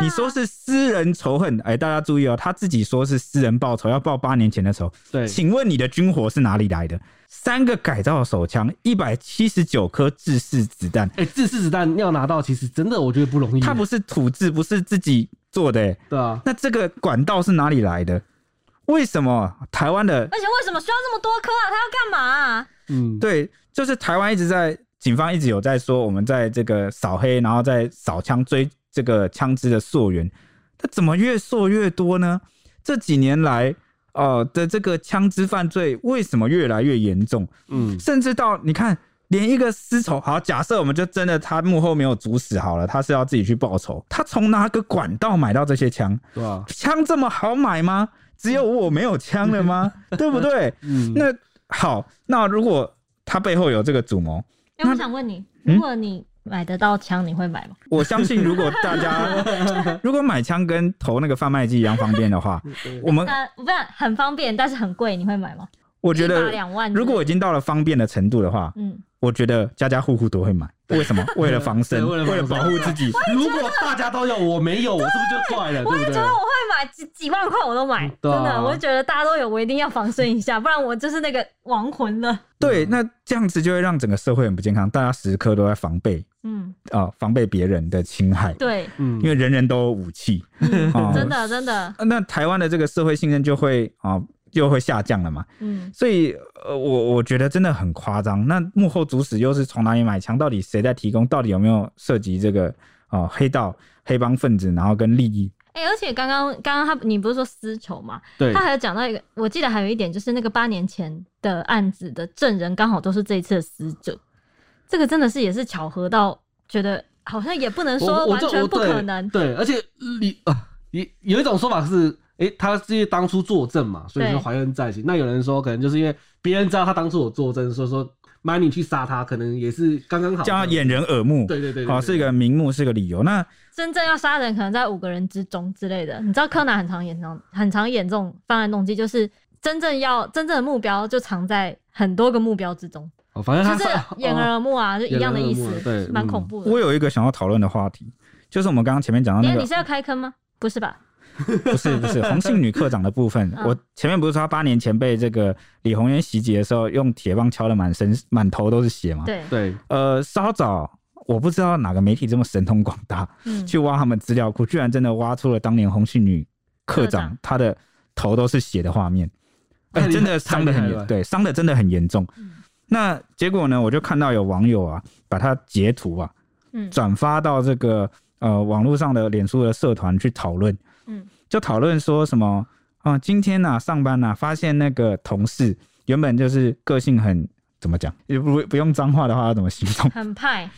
你说是私人仇恨，哎，大家注意哦，他自己说是私人报仇，要报八年前的仇。对，请问你的军火是哪里来的？三个改造手枪，一百七十九颗制式子弹，哎、制式子弹要拿到，其实真的我觉得不容易。它不是土制，不是自己做的、欸，对啊，那这个管道是哪里来的？为什么台湾的而且为什么需要这么多颗啊？他要干嘛啊？嗯，对，就是台湾一直在警方一直有在说，我们在这个扫黑，然后在扫枪追这个枪支的溯源，它怎么越溯越多呢？这几年来，呃的这个枪支犯罪为什么越来越严重？嗯，甚至到你看，连一个私仇，好，假设我们就真的他幕后没有主使好了，他是要自己去报仇，他从哪个管道买到这些枪？对啊，枪这么好买吗？只有我没有枪了吗？对不对？嗯，那好，那如果他背后有这个主谋，哎、我想问你，嗯如果你买得到枪，你会买吗？我相信如果大家 如果买枪跟投那个贩卖机一样方便的话，我们呃，不是很方便，但是很贵，你会买吗？我觉得两万如果已经到了方便的程度的话，嗯，我觉得家家户户都会买。为什么？为了防身，为了为了保护自己。如果大家都有，我没有，我是不是就怪了？我也觉得我会买几几万块我都买，真的，我就觉得大家都有，我一定要防身一下，不然我就是那个亡魂了。对，那这样子就会让整个社会很不健康，大家时刻都在防备，嗯啊，防备别人的侵害。对，嗯，因为人人都有武器，真的真的。那台湾的这个社会信任就会啊。就会下降了嘛，嗯，所以呃，我我觉得真的很夸张。那幕后主使又是从哪里买枪？到底谁在提供？到底有没有涉及这个啊、呃、黑道黑帮分子？然后跟利益？哎、欸，而且刚刚刚刚他你不是说私仇嘛？对，他还有讲到一个，我记得还有一点就是那个八年前的案子的证人刚好都是这一次的死者，这个真的是也是巧合到觉得好像也不能说完全不可能。对，对，而且你啊，有有一种说法是。哎、欸，他是因为当初作证嘛，所以说怀恨在心。那有人说，可能就是因为别人知道他当初有作证，所以说买你去杀他，可能也是刚刚好，叫他掩人耳目。对对对，好，是一个名目，是一个理由。那真正要杀人，可能在五个人之中之类的。你知道柯南很常演这种，很常演这种犯案动机，就是真正要真正的目标就藏在很多个目标之中。哦，反正他是掩人耳目啊，哦、就一样的意思，对，蛮恐怖的。我有一个想要讨论的话题，就是我们刚刚前面讲到那个，你是要开坑吗？不是吧？不是不是，红姓女科长的部分，我前面不是说她八年前被这个李鸿源袭击的时候，用铁棒敲的满身 满头都是血吗？对对。呃，稍早我不知道哪个媒体这么神通广大，去挖他们资料库，居然真的挖出了当年红姓女科长她的头都是血的画面，哎，真的伤的很严，对，伤的真的很严重。那结果呢，我就看到有网友啊，把他截图啊，嗯转发到这个呃网络上的脸书的社团去讨论。嗯，就讨论说什么啊？今天呢、啊、上班呢、啊，发现那个同事原本就是个性很怎么讲？也不不用脏话的话，要怎么形容？很派。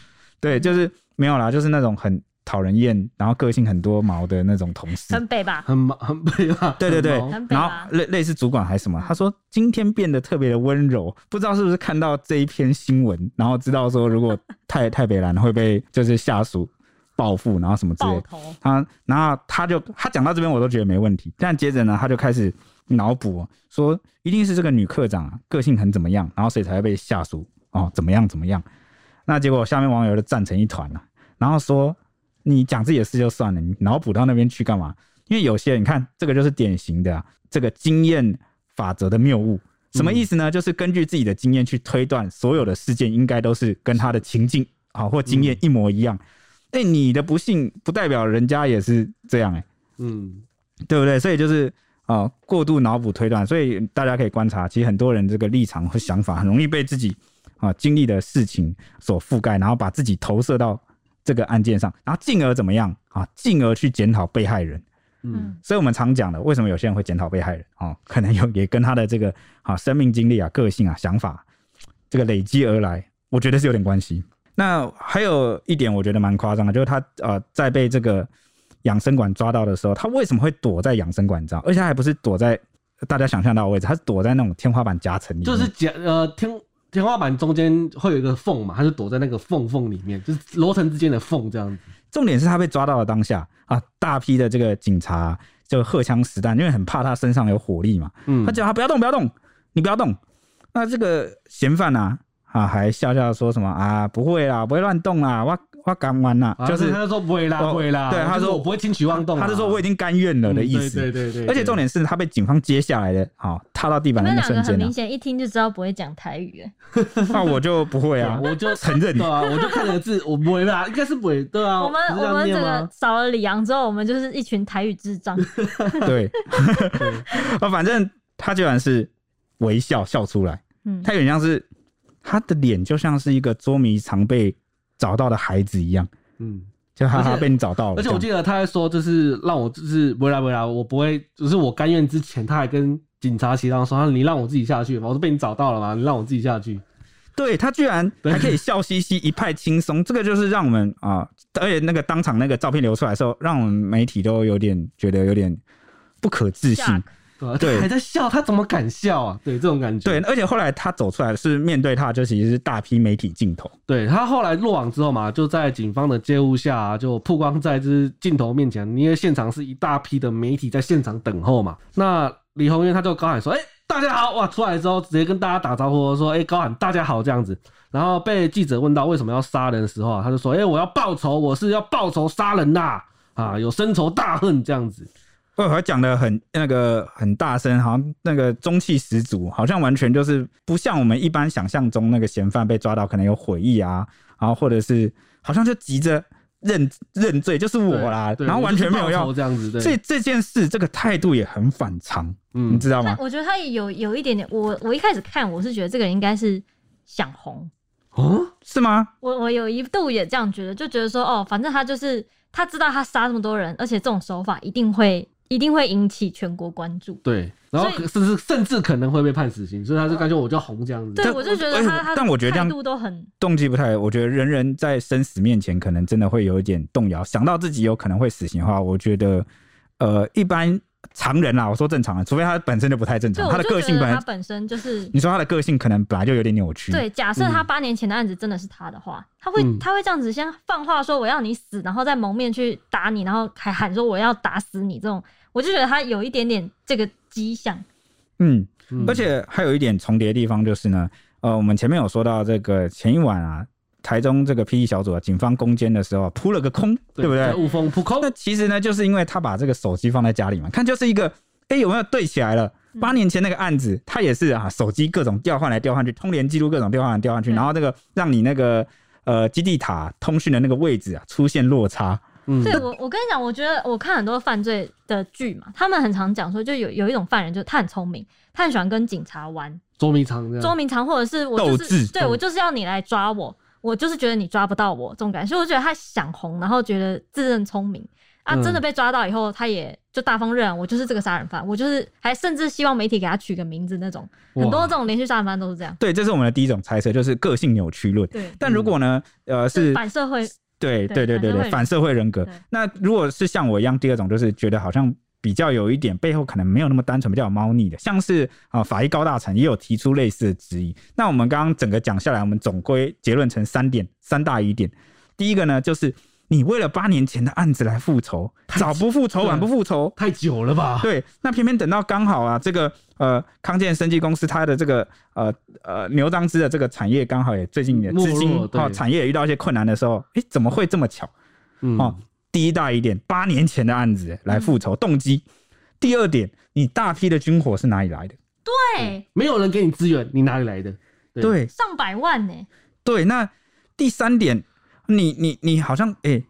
对，就是没有啦，就是那种很讨人厌，然后个性很多毛的那种同事。很北吧？很毛，很北吧？对对对。很北然后类类似主管还是什么？他说今天变得特别的温柔，不知道是不是看到这一篇新闻，然后知道说如果太太北蓝会被就是下属。报复，然后什么之类，他，然后他就他讲到这边，我都觉得没问题。但接着呢，他就开始脑补，说一定是这个女课长啊，个性很怎么样，然后所以才会被下属哦怎么样怎么样。那结果下面网友就站成一团了，然后说你讲自己的事就算了，你脑补到那边去干嘛？因为有些人你看这个就是典型的、啊、这个经验法则的谬误，什么意思呢？嗯、就是根据自己的经验去推断所有的事件应该都是跟他的情境啊、哦、或经验一模一样。嗯哎、欸，你的不幸不代表人家也是这样哎、欸，嗯，对不对？所以就是啊、呃，过度脑补推断，所以大家可以观察，其实很多人这个立场和想法很容易被自己啊、呃、经历的事情所覆盖，然后把自己投射到这个案件上，然后进而怎么样啊？进而去检讨被害人，嗯，所以我们常讲的，为什么有些人会检讨被害人啊？可能有也跟他的这个啊生命经历啊、个性啊、想法这个累积而来，我觉得是有点关系。那还有一点，我觉得蛮夸张的，就是他呃，在被这个养生馆抓到的时候，他为什么会躲在养生馆这样？而且他还不是躲在大家想象到的位置，他是躲在那种天花板夹层里面，就是夹呃天天花板中间会有一个缝嘛，他就躲在那个缝缝里面，就是楼层之间的缝这样子。重点是他被抓到了当下啊，大批的这个警察就荷枪实弹，因为很怕他身上有火力嘛，嗯，他叫他不要动，不要动，你不要动。那这个嫌犯啊。啊，还笑笑说什么啊？不会啦，不会乱动啦，我我敢玩啦，就是他就说不会啦，不会啦。对，他说我不会轻举妄动，他就说我已经甘愿了的意思。对对对。而且重点是他被警方接下来的，好踏到地板的那瞬间，很明显一听就知道不会讲台语。那我就不会啊，我就 承认。对啊，我就看了字，我不会啦，应该是不会。对啊，我们我们这个少了李阳之后，我们就是一群台语智障。对。啊，反正他居然是微笑笑出来，嗯，他有点像是。他的脸就像是一个捉迷藏被找到的孩子一样，嗯，就哈哈被你找到了。而且我记得他还说，就是让我就是不来不来，我不会，就是我甘愿之前，他还跟警察协商说，你让我自己下去嘛，我都被你找到了嘛，你让我自己下去。对，他居然还可以笑嘻嘻，一派轻松，这个就是让我们啊，而且那个当场那个照片流出来的时候，让我们媒体都有点觉得有点不可置信。对，还在笑，他怎么敢笑啊？对，这种感觉。对，而且后来他走出来是面对他，就其实是大批媒体镜头。对，他后来落网之后嘛，就在警方的介入下，就曝光在这镜头面前。因为现场是一大批的媒体在现场等候嘛。那李红渊他就高喊说：“哎、欸，大家好，哇，出来之后直接跟大家打招呼，说，哎、欸，高喊大家好这样子。然后被记者问到为什么要杀人的时候啊，他就说，哎、欸，我要报仇，我是要报仇杀人呐，啊，有深仇大恨这样子。我还讲的很那个很大声，好像那个中气十足，好像完全就是不像我们一般想象中那个嫌犯被抓到可能有悔意啊，然后或者是好像就急着认认罪，就是我啦，然后完全没有要这样子。对，所以这件事这个态度也很反常，嗯，你知道吗？我觉得他也有有一点点，我我一开始看我是觉得这个人应该是想红哦，是吗？我我有一度也这样觉得，就觉得说哦，反正他就是他知道他杀这么多人，而且这种手法一定会。一定会引起全国关注，对，然后甚至甚至可能会被判死刑，所以他就感觉我叫红这样子。对，我就觉得他，但我觉得这样态度都很动机不太。我觉得人人在生死面前，可能真的会有一点动摇。想到自己有可能会死刑的话，我觉得，呃，一般常人啦，我说正常啊，除非他本身就不太正常，他的个性本来他本身就是，你说他的个性可能本来就有点扭曲。对，假设他八年前的案子真的是他的话，他会他会这样子先放话说我要你死，然后再蒙面去打你，然后还喊说我要打死你这种。我就觉得他有一点点这个迹象，嗯，而且还有一点重叠的地方就是呢，呃，我们前面有说到这个前一晚啊，台中这个 P E 小组啊，警方攻坚的时候扑了个空，对，对不对？误风扑空。那其实呢，就是因为他把这个手机放在家里嘛，看就是一个，哎、欸，有没有对起来了？八年前那个案子，他也是啊，手机各种调换来调换去，通联记录各种调换来调换去，然后这个让你那个呃基地塔通讯的那个位置啊出现落差。嗯，对我，我跟你讲，我觉得我看很多犯罪的剧嘛，他们很常讲说，就有有一种犯人，就是他很聪明，他很喜欢跟警察玩捉迷藏，捉迷藏，或者是我就是对我就是要你来抓我，我就是觉得你抓不到我这种感觉，所以我觉得他想红，然后觉得自认聪明啊，真的被抓到以后，他也就大方认，我就是这个杀人犯，我就是还甚至希望媒体给他取个名字那种，很多这种连续杀人犯都是这样。对，这是我们的第一种猜测，就是个性扭曲论。对，但如果呢，呃，是反社会。对对对对对，反社会人格。那如果是像我一样，第二种就是觉得好像比较有一点背后可能没有那么单纯，比较有猫腻的，像是啊法医高大成也有提出类似的质疑。那我们刚刚整个讲下来，我们总归结论成三点，三大疑点。第一个呢，就是。你为了八年前的案子来复仇，早不复仇，晚不复仇，太久了吧？对，那偏偏等到刚好啊，这个呃康健生技公司它的这个呃呃牛樟芝的这个产业刚好也最近也资金啊产业也遇到一些困难的时候，哎，怎么会这么巧？嗯、哦，第一大疑点，八年前的案子来复仇动机。第二点，你大批的军火是哪里来的？对，没有人给你资源，你哪里来的？对，对上百万呢。对，那第三点。你你你好像哎、欸，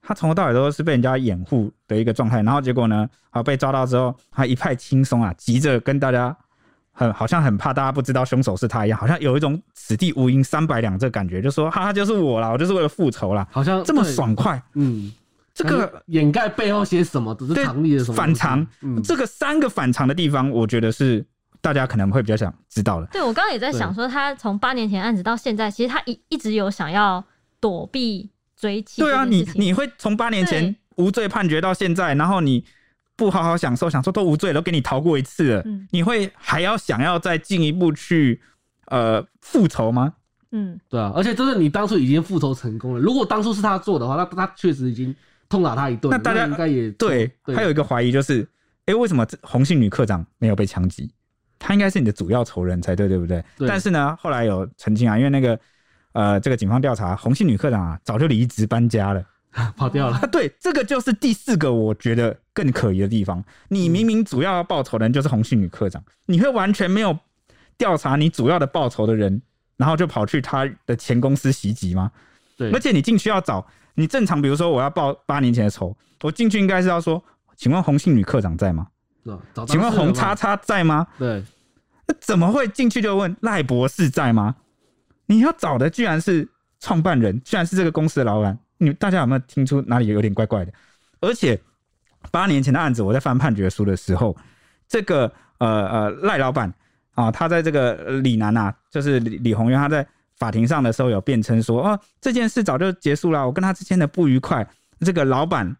他从头到尾都是被人家掩护的一个状态，然后结果呢，啊被抓到之后，他一派轻松啊，急着跟大家很好像很怕大家不知道凶手是他一样，好像有一种此地无银三百两这感觉，就说哈哈就是我啦，我就是为了复仇啦，好像这么爽快，嗯，这个掩盖背后些什么，只是藏匿的什么反常，嗯，这个三个反常的地方，我觉得是大家可能会比较想知道的。对，我刚刚也在想说，他从八年前案子到现在，其实他一一直有想要。躲避追击。对啊，你你会从八年前无罪判决到现在，然后你不好好享受，享受都无罪了，都给你逃过一次了，嗯、你会还要想要再进一步去呃复仇吗？嗯，对啊，而且就是你当初已经复仇成功了，如果当初是他做的话，那他确实已经痛打他一顿。那大家应该也对，对。还有一个怀疑就是，哎、欸，为什么红杏女科长没有被枪击？他应该是你的主要仇人才对，对不对？对。但是呢，后来有澄清啊，因为那个。呃，这个警方调查，红杏女科长啊，早就离职搬家了，跑掉了。对，这个就是第四个我觉得更可疑的地方。你明明主要要报仇的人就是红杏女科长，你会完全没有调查你主要的报仇的人，然后就跑去他的前公司袭击吗？对，而且你进去要找你正常，比如说我要报八年前的仇，我进去应该是要说，请问红杏女科长在吗？请问红叉叉在吗？对，那怎么会进去就问赖博士在吗？你要找的居然是创办人，居然是这个公司的老板，你大家有没有听出哪里有点怪怪的？而且八年前的案子，我在翻判决书的时候，这个呃呃赖老板啊，他在这个李楠啊，就是李李鸿源，他在法庭上的时候有辩称说，哦，这件事早就结束了，我跟他之间的不愉快，这个老板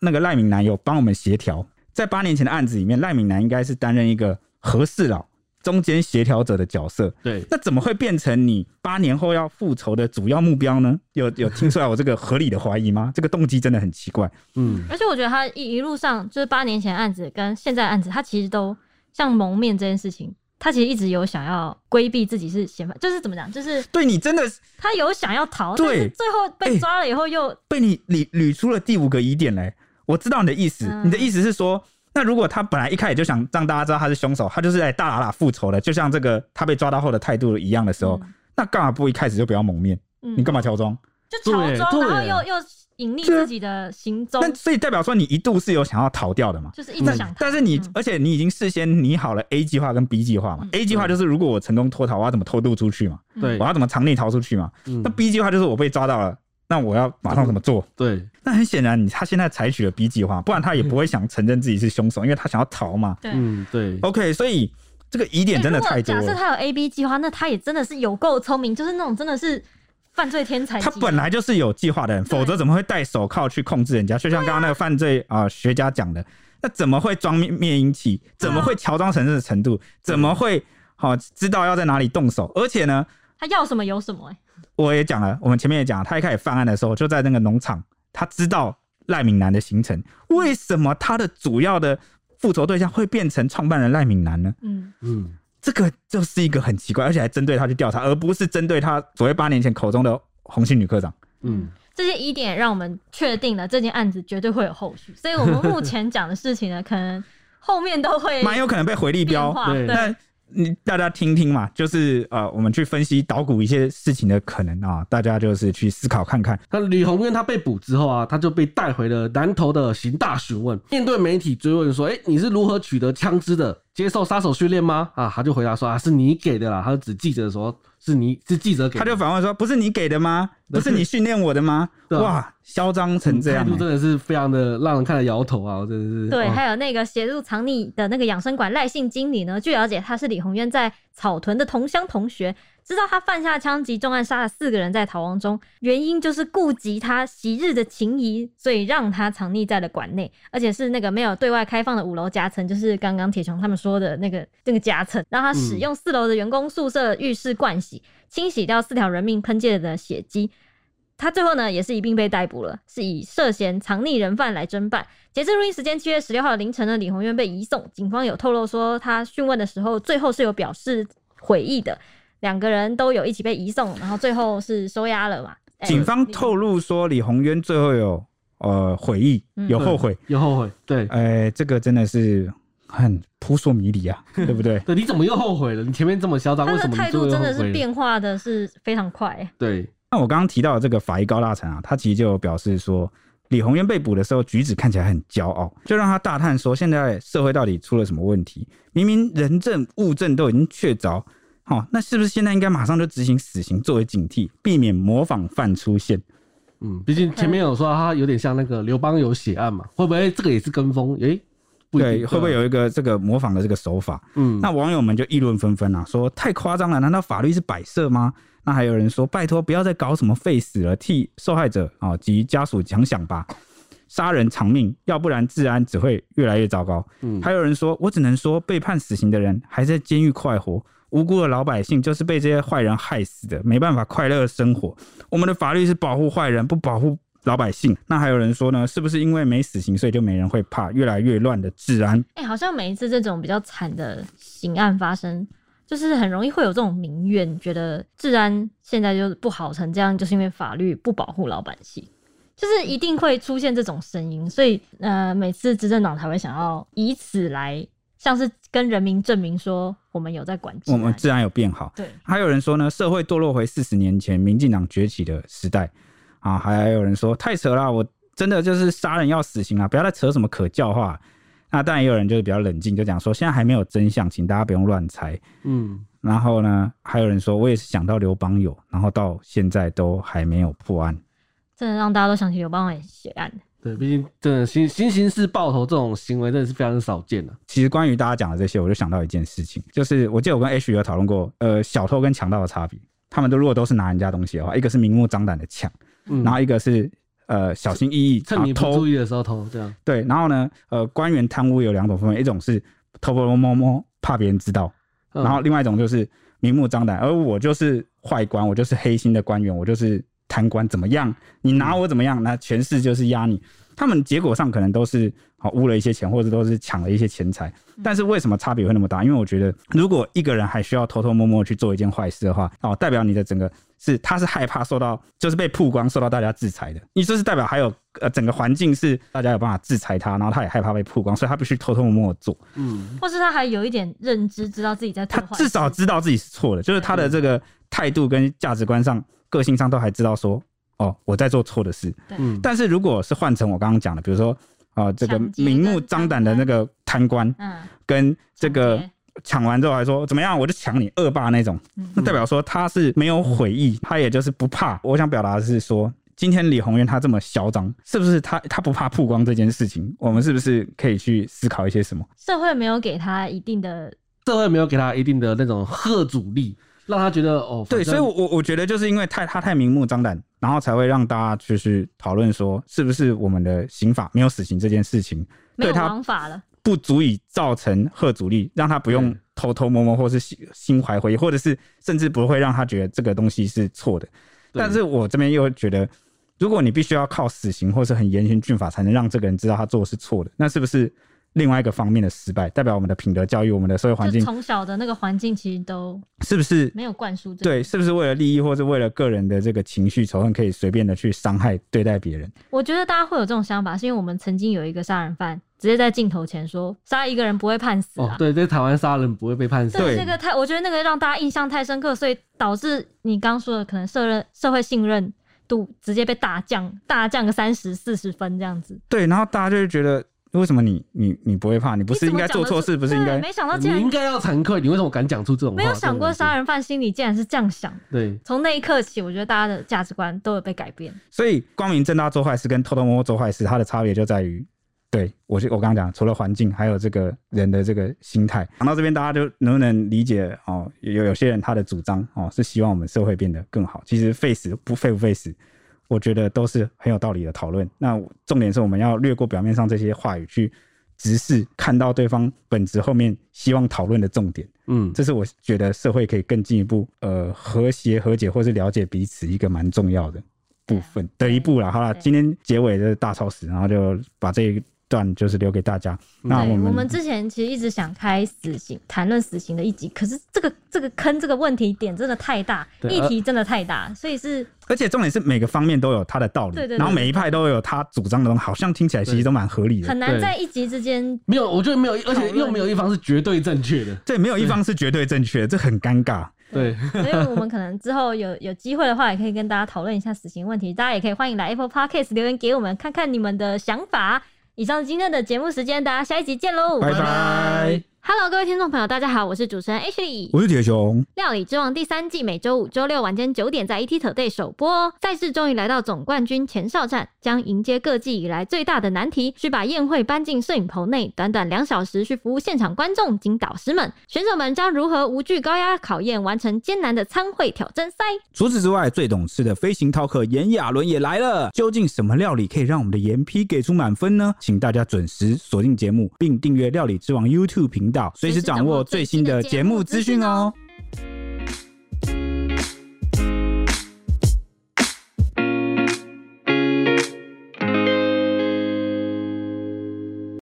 那个赖敏南有帮我们协调，在八年前的案子里面，赖敏南应该是担任一个和事佬。中间协调者的角色，对，那怎么会变成你八年后要复仇的主要目标呢？有有听出来我这个合理的怀疑吗？这个动机真的很奇怪。嗯，而且我觉得他一一路上就是八年前案子跟现在案子，他其实都像蒙面这件事情他其实一直有想要规避自己是嫌犯，就是怎么讲，就是对你真的他有想要逃，对最后被抓了以后又、欸、被你捋捋出了第五个疑点嘞。我知道你的意思，嗯、你的意思是说，那如果他本来一开始就想让大家知道他是凶手，他就是来大喇喇复仇的，就像这个他被抓到后的态度一样的时候，嗯、那干嘛不一开始就不要蒙面？嗯、你干嘛乔装？就乔装，然后又又。隐匿自己的行踪，那所以代表说你一度是有想要逃掉的嘛？就是一直想逃。但是你，嗯、而且你已经事先拟好了 A 计划跟 B 计划嘛、嗯、？A 计划就是如果我成功脱逃，我要怎么偷渡出去嘛？对，我要怎么藏匿逃出去嘛？嗯、那 B 计划就是我被抓到了，那我要马上怎么做？对，那很显然，你他现在采取了 B 计划，不然他也不会想承认自己是凶手，因为他想要逃嘛。对，嗯，对。OK，所以这个疑点真的太多了。假设他有 A、B 计划，那他也真的是有够聪明，就是那种真的是。犯罪天才，他本来就是有计划的人，否则怎么会戴手铐去控制人家？就像刚刚那个犯罪啊、呃、学家讲的，那怎么会装灭灭音器？怎么会乔装成这个程度？怎么会好、哦、知道要在哪里动手？而且呢，他要什么有什么、欸？我也讲了，我们前面也讲了，他一开始犯案的时候就在那个农场，他知道赖敏南的行程，为什么他的主要的复仇对象会变成创办人赖敏南呢？嗯嗯。这个就是一个很奇怪，而且还针对他去调查，而不是针对他所谓八年前口中的红星女科长。嗯，这些疑点让我们确定了这件案子绝对会有后续，所以我们目前讲的事情呢，可能后面都会蛮有可能被回力标。对。对你大家听听嘛，就是呃，我们去分析捣鼓一些事情的可能啊，大家就是去思考看看。那李鸿渊他被捕之后啊，他就被带回了南投的刑大询问。面对媒体追问说：“哎、你是如何取得枪支的？接受杀手训练吗？”啊，他就回答说：“啊，是你给的啦。”他就指记者说。是你是记者给的，他就反问说：“不是你给的吗？不是你训练我的吗？”哇，嚣张成这样，态度真的是非常的让人看了摇头啊！真的是。对，还有那个协助藏匿的那个养生馆赖姓经理呢，据了解他是李红渊在草屯的同乡同学。知道他犯下枪击重案，杀了四个人，在逃亡中，原因就是顾及他昔日的情谊，所以让他藏匿在了馆内，而且是那个没有对外开放的五楼夹层，就是刚刚铁雄他们说的那个那个夹层，让他使用四楼的员工宿舍浴室盥洗，清洗掉四条人命喷溅的血迹。他最后呢，也是一并被逮捕了，是以涉嫌藏匿人犯来侦办。截至录音时间七月十六号凌晨呢，李红渊被移送，警方有透露说，他讯问的时候，最后是有表示悔意的。两个人都有一起被移送，然后最后是收押了嘛？警方透露说，李宏渊最后有呃悔意，有后悔，有后悔。对，哎、欸，这个真的是很扑朔迷离啊，对不对？对，你怎么又后悔了？你前面这么嚣张，为什么态度真的是变化的是非常快？对，那我刚刚提到的这个法医高大成啊，他其实就表示说，李宏渊被捕的时候举止看起来很骄傲，就让他大叹说，现在社会到底出了什么问题？明明人证物证都已经确凿。好、哦，那是不是现在应该马上就执行死刑作为警惕，避免模仿犯出现？嗯，毕竟前面有说他有点像那个刘邦有血案嘛，会不会这个也是跟风？诶、欸，对，会不会有一个这个模仿的这个手法？嗯，那网友们就议论纷纷啊，说太夸张了，难道法律是摆设吗？那还有人说，拜托不要再搞什么废死了，替受害者啊及家属想想吧，杀人偿命，要不然治安只会越来越糟糕。嗯，还有人说，我只能说被判死刑的人还在监狱快活。无辜的老百姓就是被这些坏人害死的，没办法快乐生活。我们的法律是保护坏人，不保护老百姓。那还有人说呢？是不是因为没死刑，所以就没人会怕越来越乱的治安？哎、好像每一次这种比较惨的刑案发生，就是很容易会有这种民怨，觉得治安现在就是不好成这样，就是因为法律不保护老百姓，就是一定会出现这种声音。所以，呃，每次执政党才会想要以此来。像是跟人民证明说我们有在管制，我们治安有变好。对，还有人说呢，社会堕落回四十年前民进党崛起的时代啊，还有人说太扯了，我真的就是杀人要死刑啊，不要再扯什么可教化。那当然也有人就是比较冷静，就讲说现在还没有真相，请大家不用乱猜。嗯，然后呢，还有人说我也是想到刘邦友，然后到现在都还没有破案，真的让大家都想起刘邦友血案。对，毕竟真的新新形式爆头这种行为真的是非常少见的。其实关于大家讲的这些，我就想到一件事情，就是我记得我跟 H 有讨论过，呃，小偷跟强盗的差别。他们都如果都是拿人家东西的话，一个是明目张胆的抢，嗯，然后一个是呃小心翼翼，趁你不注意的时候偷，这样。对，然后呢，呃，官员贪污有两种方面，一种是偷偷摸摸怕别人知道，然后另外一种就是明目张胆。而我就是坏官，我就是黑心的官员，我就是贪官怎么样，你拿我怎么样，那权势就是压你。他们结果上可能都是好污了一些钱，或者都是抢了一些钱财。但是为什么差别会那么大？因为我觉得，如果一个人还需要偷偷摸摸去做一件坏事的话，哦，代表你的整个是他是害怕受到就是被曝光，受到大家制裁的。你这是代表还有呃整个环境是大家有办法制裁他，然后他也害怕被曝光，所以他必须偷偷摸摸做。嗯，或是他还有一点认知，知道自己在做事，他至少知道自己是错的，就是他的这个态度跟价值观上、个性上都还知道说。哦，我在做错的事。嗯，但是如果是换成我刚刚讲的，比如说啊、呃，这个明目张胆的那个贪官，嗯，跟这个抢完之后还说怎么样，我就抢你恶霸那种，那代表说他是没有悔意，他也就是不怕。我想表达的是说，今天李宏源他这么嚣张，是不是他他不怕曝光这件事情？我们是不是可以去思考一些什么？社会没有给他一定的，社会没有给他一定的那种贺阻力。让他觉得哦，对，所以我，我我觉得就是因为太他太明目张胆，然后才会让大家就是讨论说，是不是我们的刑法没有死刑这件事情，对他不足以造成贺阻力，让他不用偷偷摸摸，或是心心怀悔意，或者是甚至不会让他觉得这个东西是错的。但是我这边又觉得，如果你必须要靠死刑或是很严刑峻法才能让这个人知道他做的是错的，那是不是？另外一个方面的失败，代表我们的品德教育，我们的社会环境从小的那个环境其实都是不是没有灌输？对，是不是为了利益，或是为了个人的这个情绪仇恨，可以随便的去伤害对待别人？我觉得大家会有这种想法，是因为我们曾经有一个杀人犯直接在镜头前说，杀一个人不会判死啊。哦，对，在台湾杀人不会被判死。对，这个太，我觉得那个让大家印象太深刻，所以导致你刚说的可能社认社会信任度直接被大降，大降个三十四十分这样子。对，然后大家就会觉得。为什么你你你不会怕？你不是应该做错事？不是应该？没想到竟然你应该要惭愧。你为什么敢讲出这种话？没有想过杀人犯心里竟然是这样想。对，从那一刻起，我觉得大家的价值观都有被改变。所以光明正大做坏事跟偷偷摸摸做坏事，它的差别就在于，对我我刚刚讲，除了环境，还有这个人的这个心态。讲到这边，大家就能不能理解哦？有有些人他的主张哦，是希望我们社会变得更好。其实废死不废不废死。我觉得都是很有道理的讨论。那重点是我们要略过表面上这些话语，去直视看到对方本质后面希望讨论的重点。嗯，这是我觉得社会可以更进一步呃和谐和解，或是了解彼此一个蛮重要的部分的一步了。好了，今天结尾的大超时，然后就把这一。段就是留给大家。那我们我们之前其实一直想开死刑，谈论死刑的一集，可是这个这个坑这个问题点真的太大，议题真的太大，所以是而且重点是每个方面都有它的道理，对对，然后每一派都有他主张的东西，好像听起来其实都蛮合理的，很难在一集之间没有，我觉得没有，而且又没有一方是绝对正确的，对，没有一方是绝对正确的，这很尴尬。对，所以我们可能之后有有机会的话，也可以跟大家讨论一下死刑问题，大家也可以欢迎来 Apple Podcast 留言给我们，看看你们的想法。以上是今天的节目时间，大家下一集见喽，拜拜。Hello，各位听众朋友，大家好，我是主持人 Ashley，我是铁雄。料理之王第三季每周五、周六晚间九点在 ETtoday 首播哦。赛事终于来到总冠军前哨战，将迎接各季以来最大的难题，需把宴会搬进摄影棚内，短短两小时去服务现场观众及导师们。选手们将如何无惧高压考验，完成艰难的餐会挑战赛？除此之外，最懂事的飞行饕客炎亚纶也来了。究竟什么料理可以让我们的炎批给出满分呢？请大家准时锁定节目，并订阅料理之王 YouTube 频道，随时掌握。最新的节目资讯哦。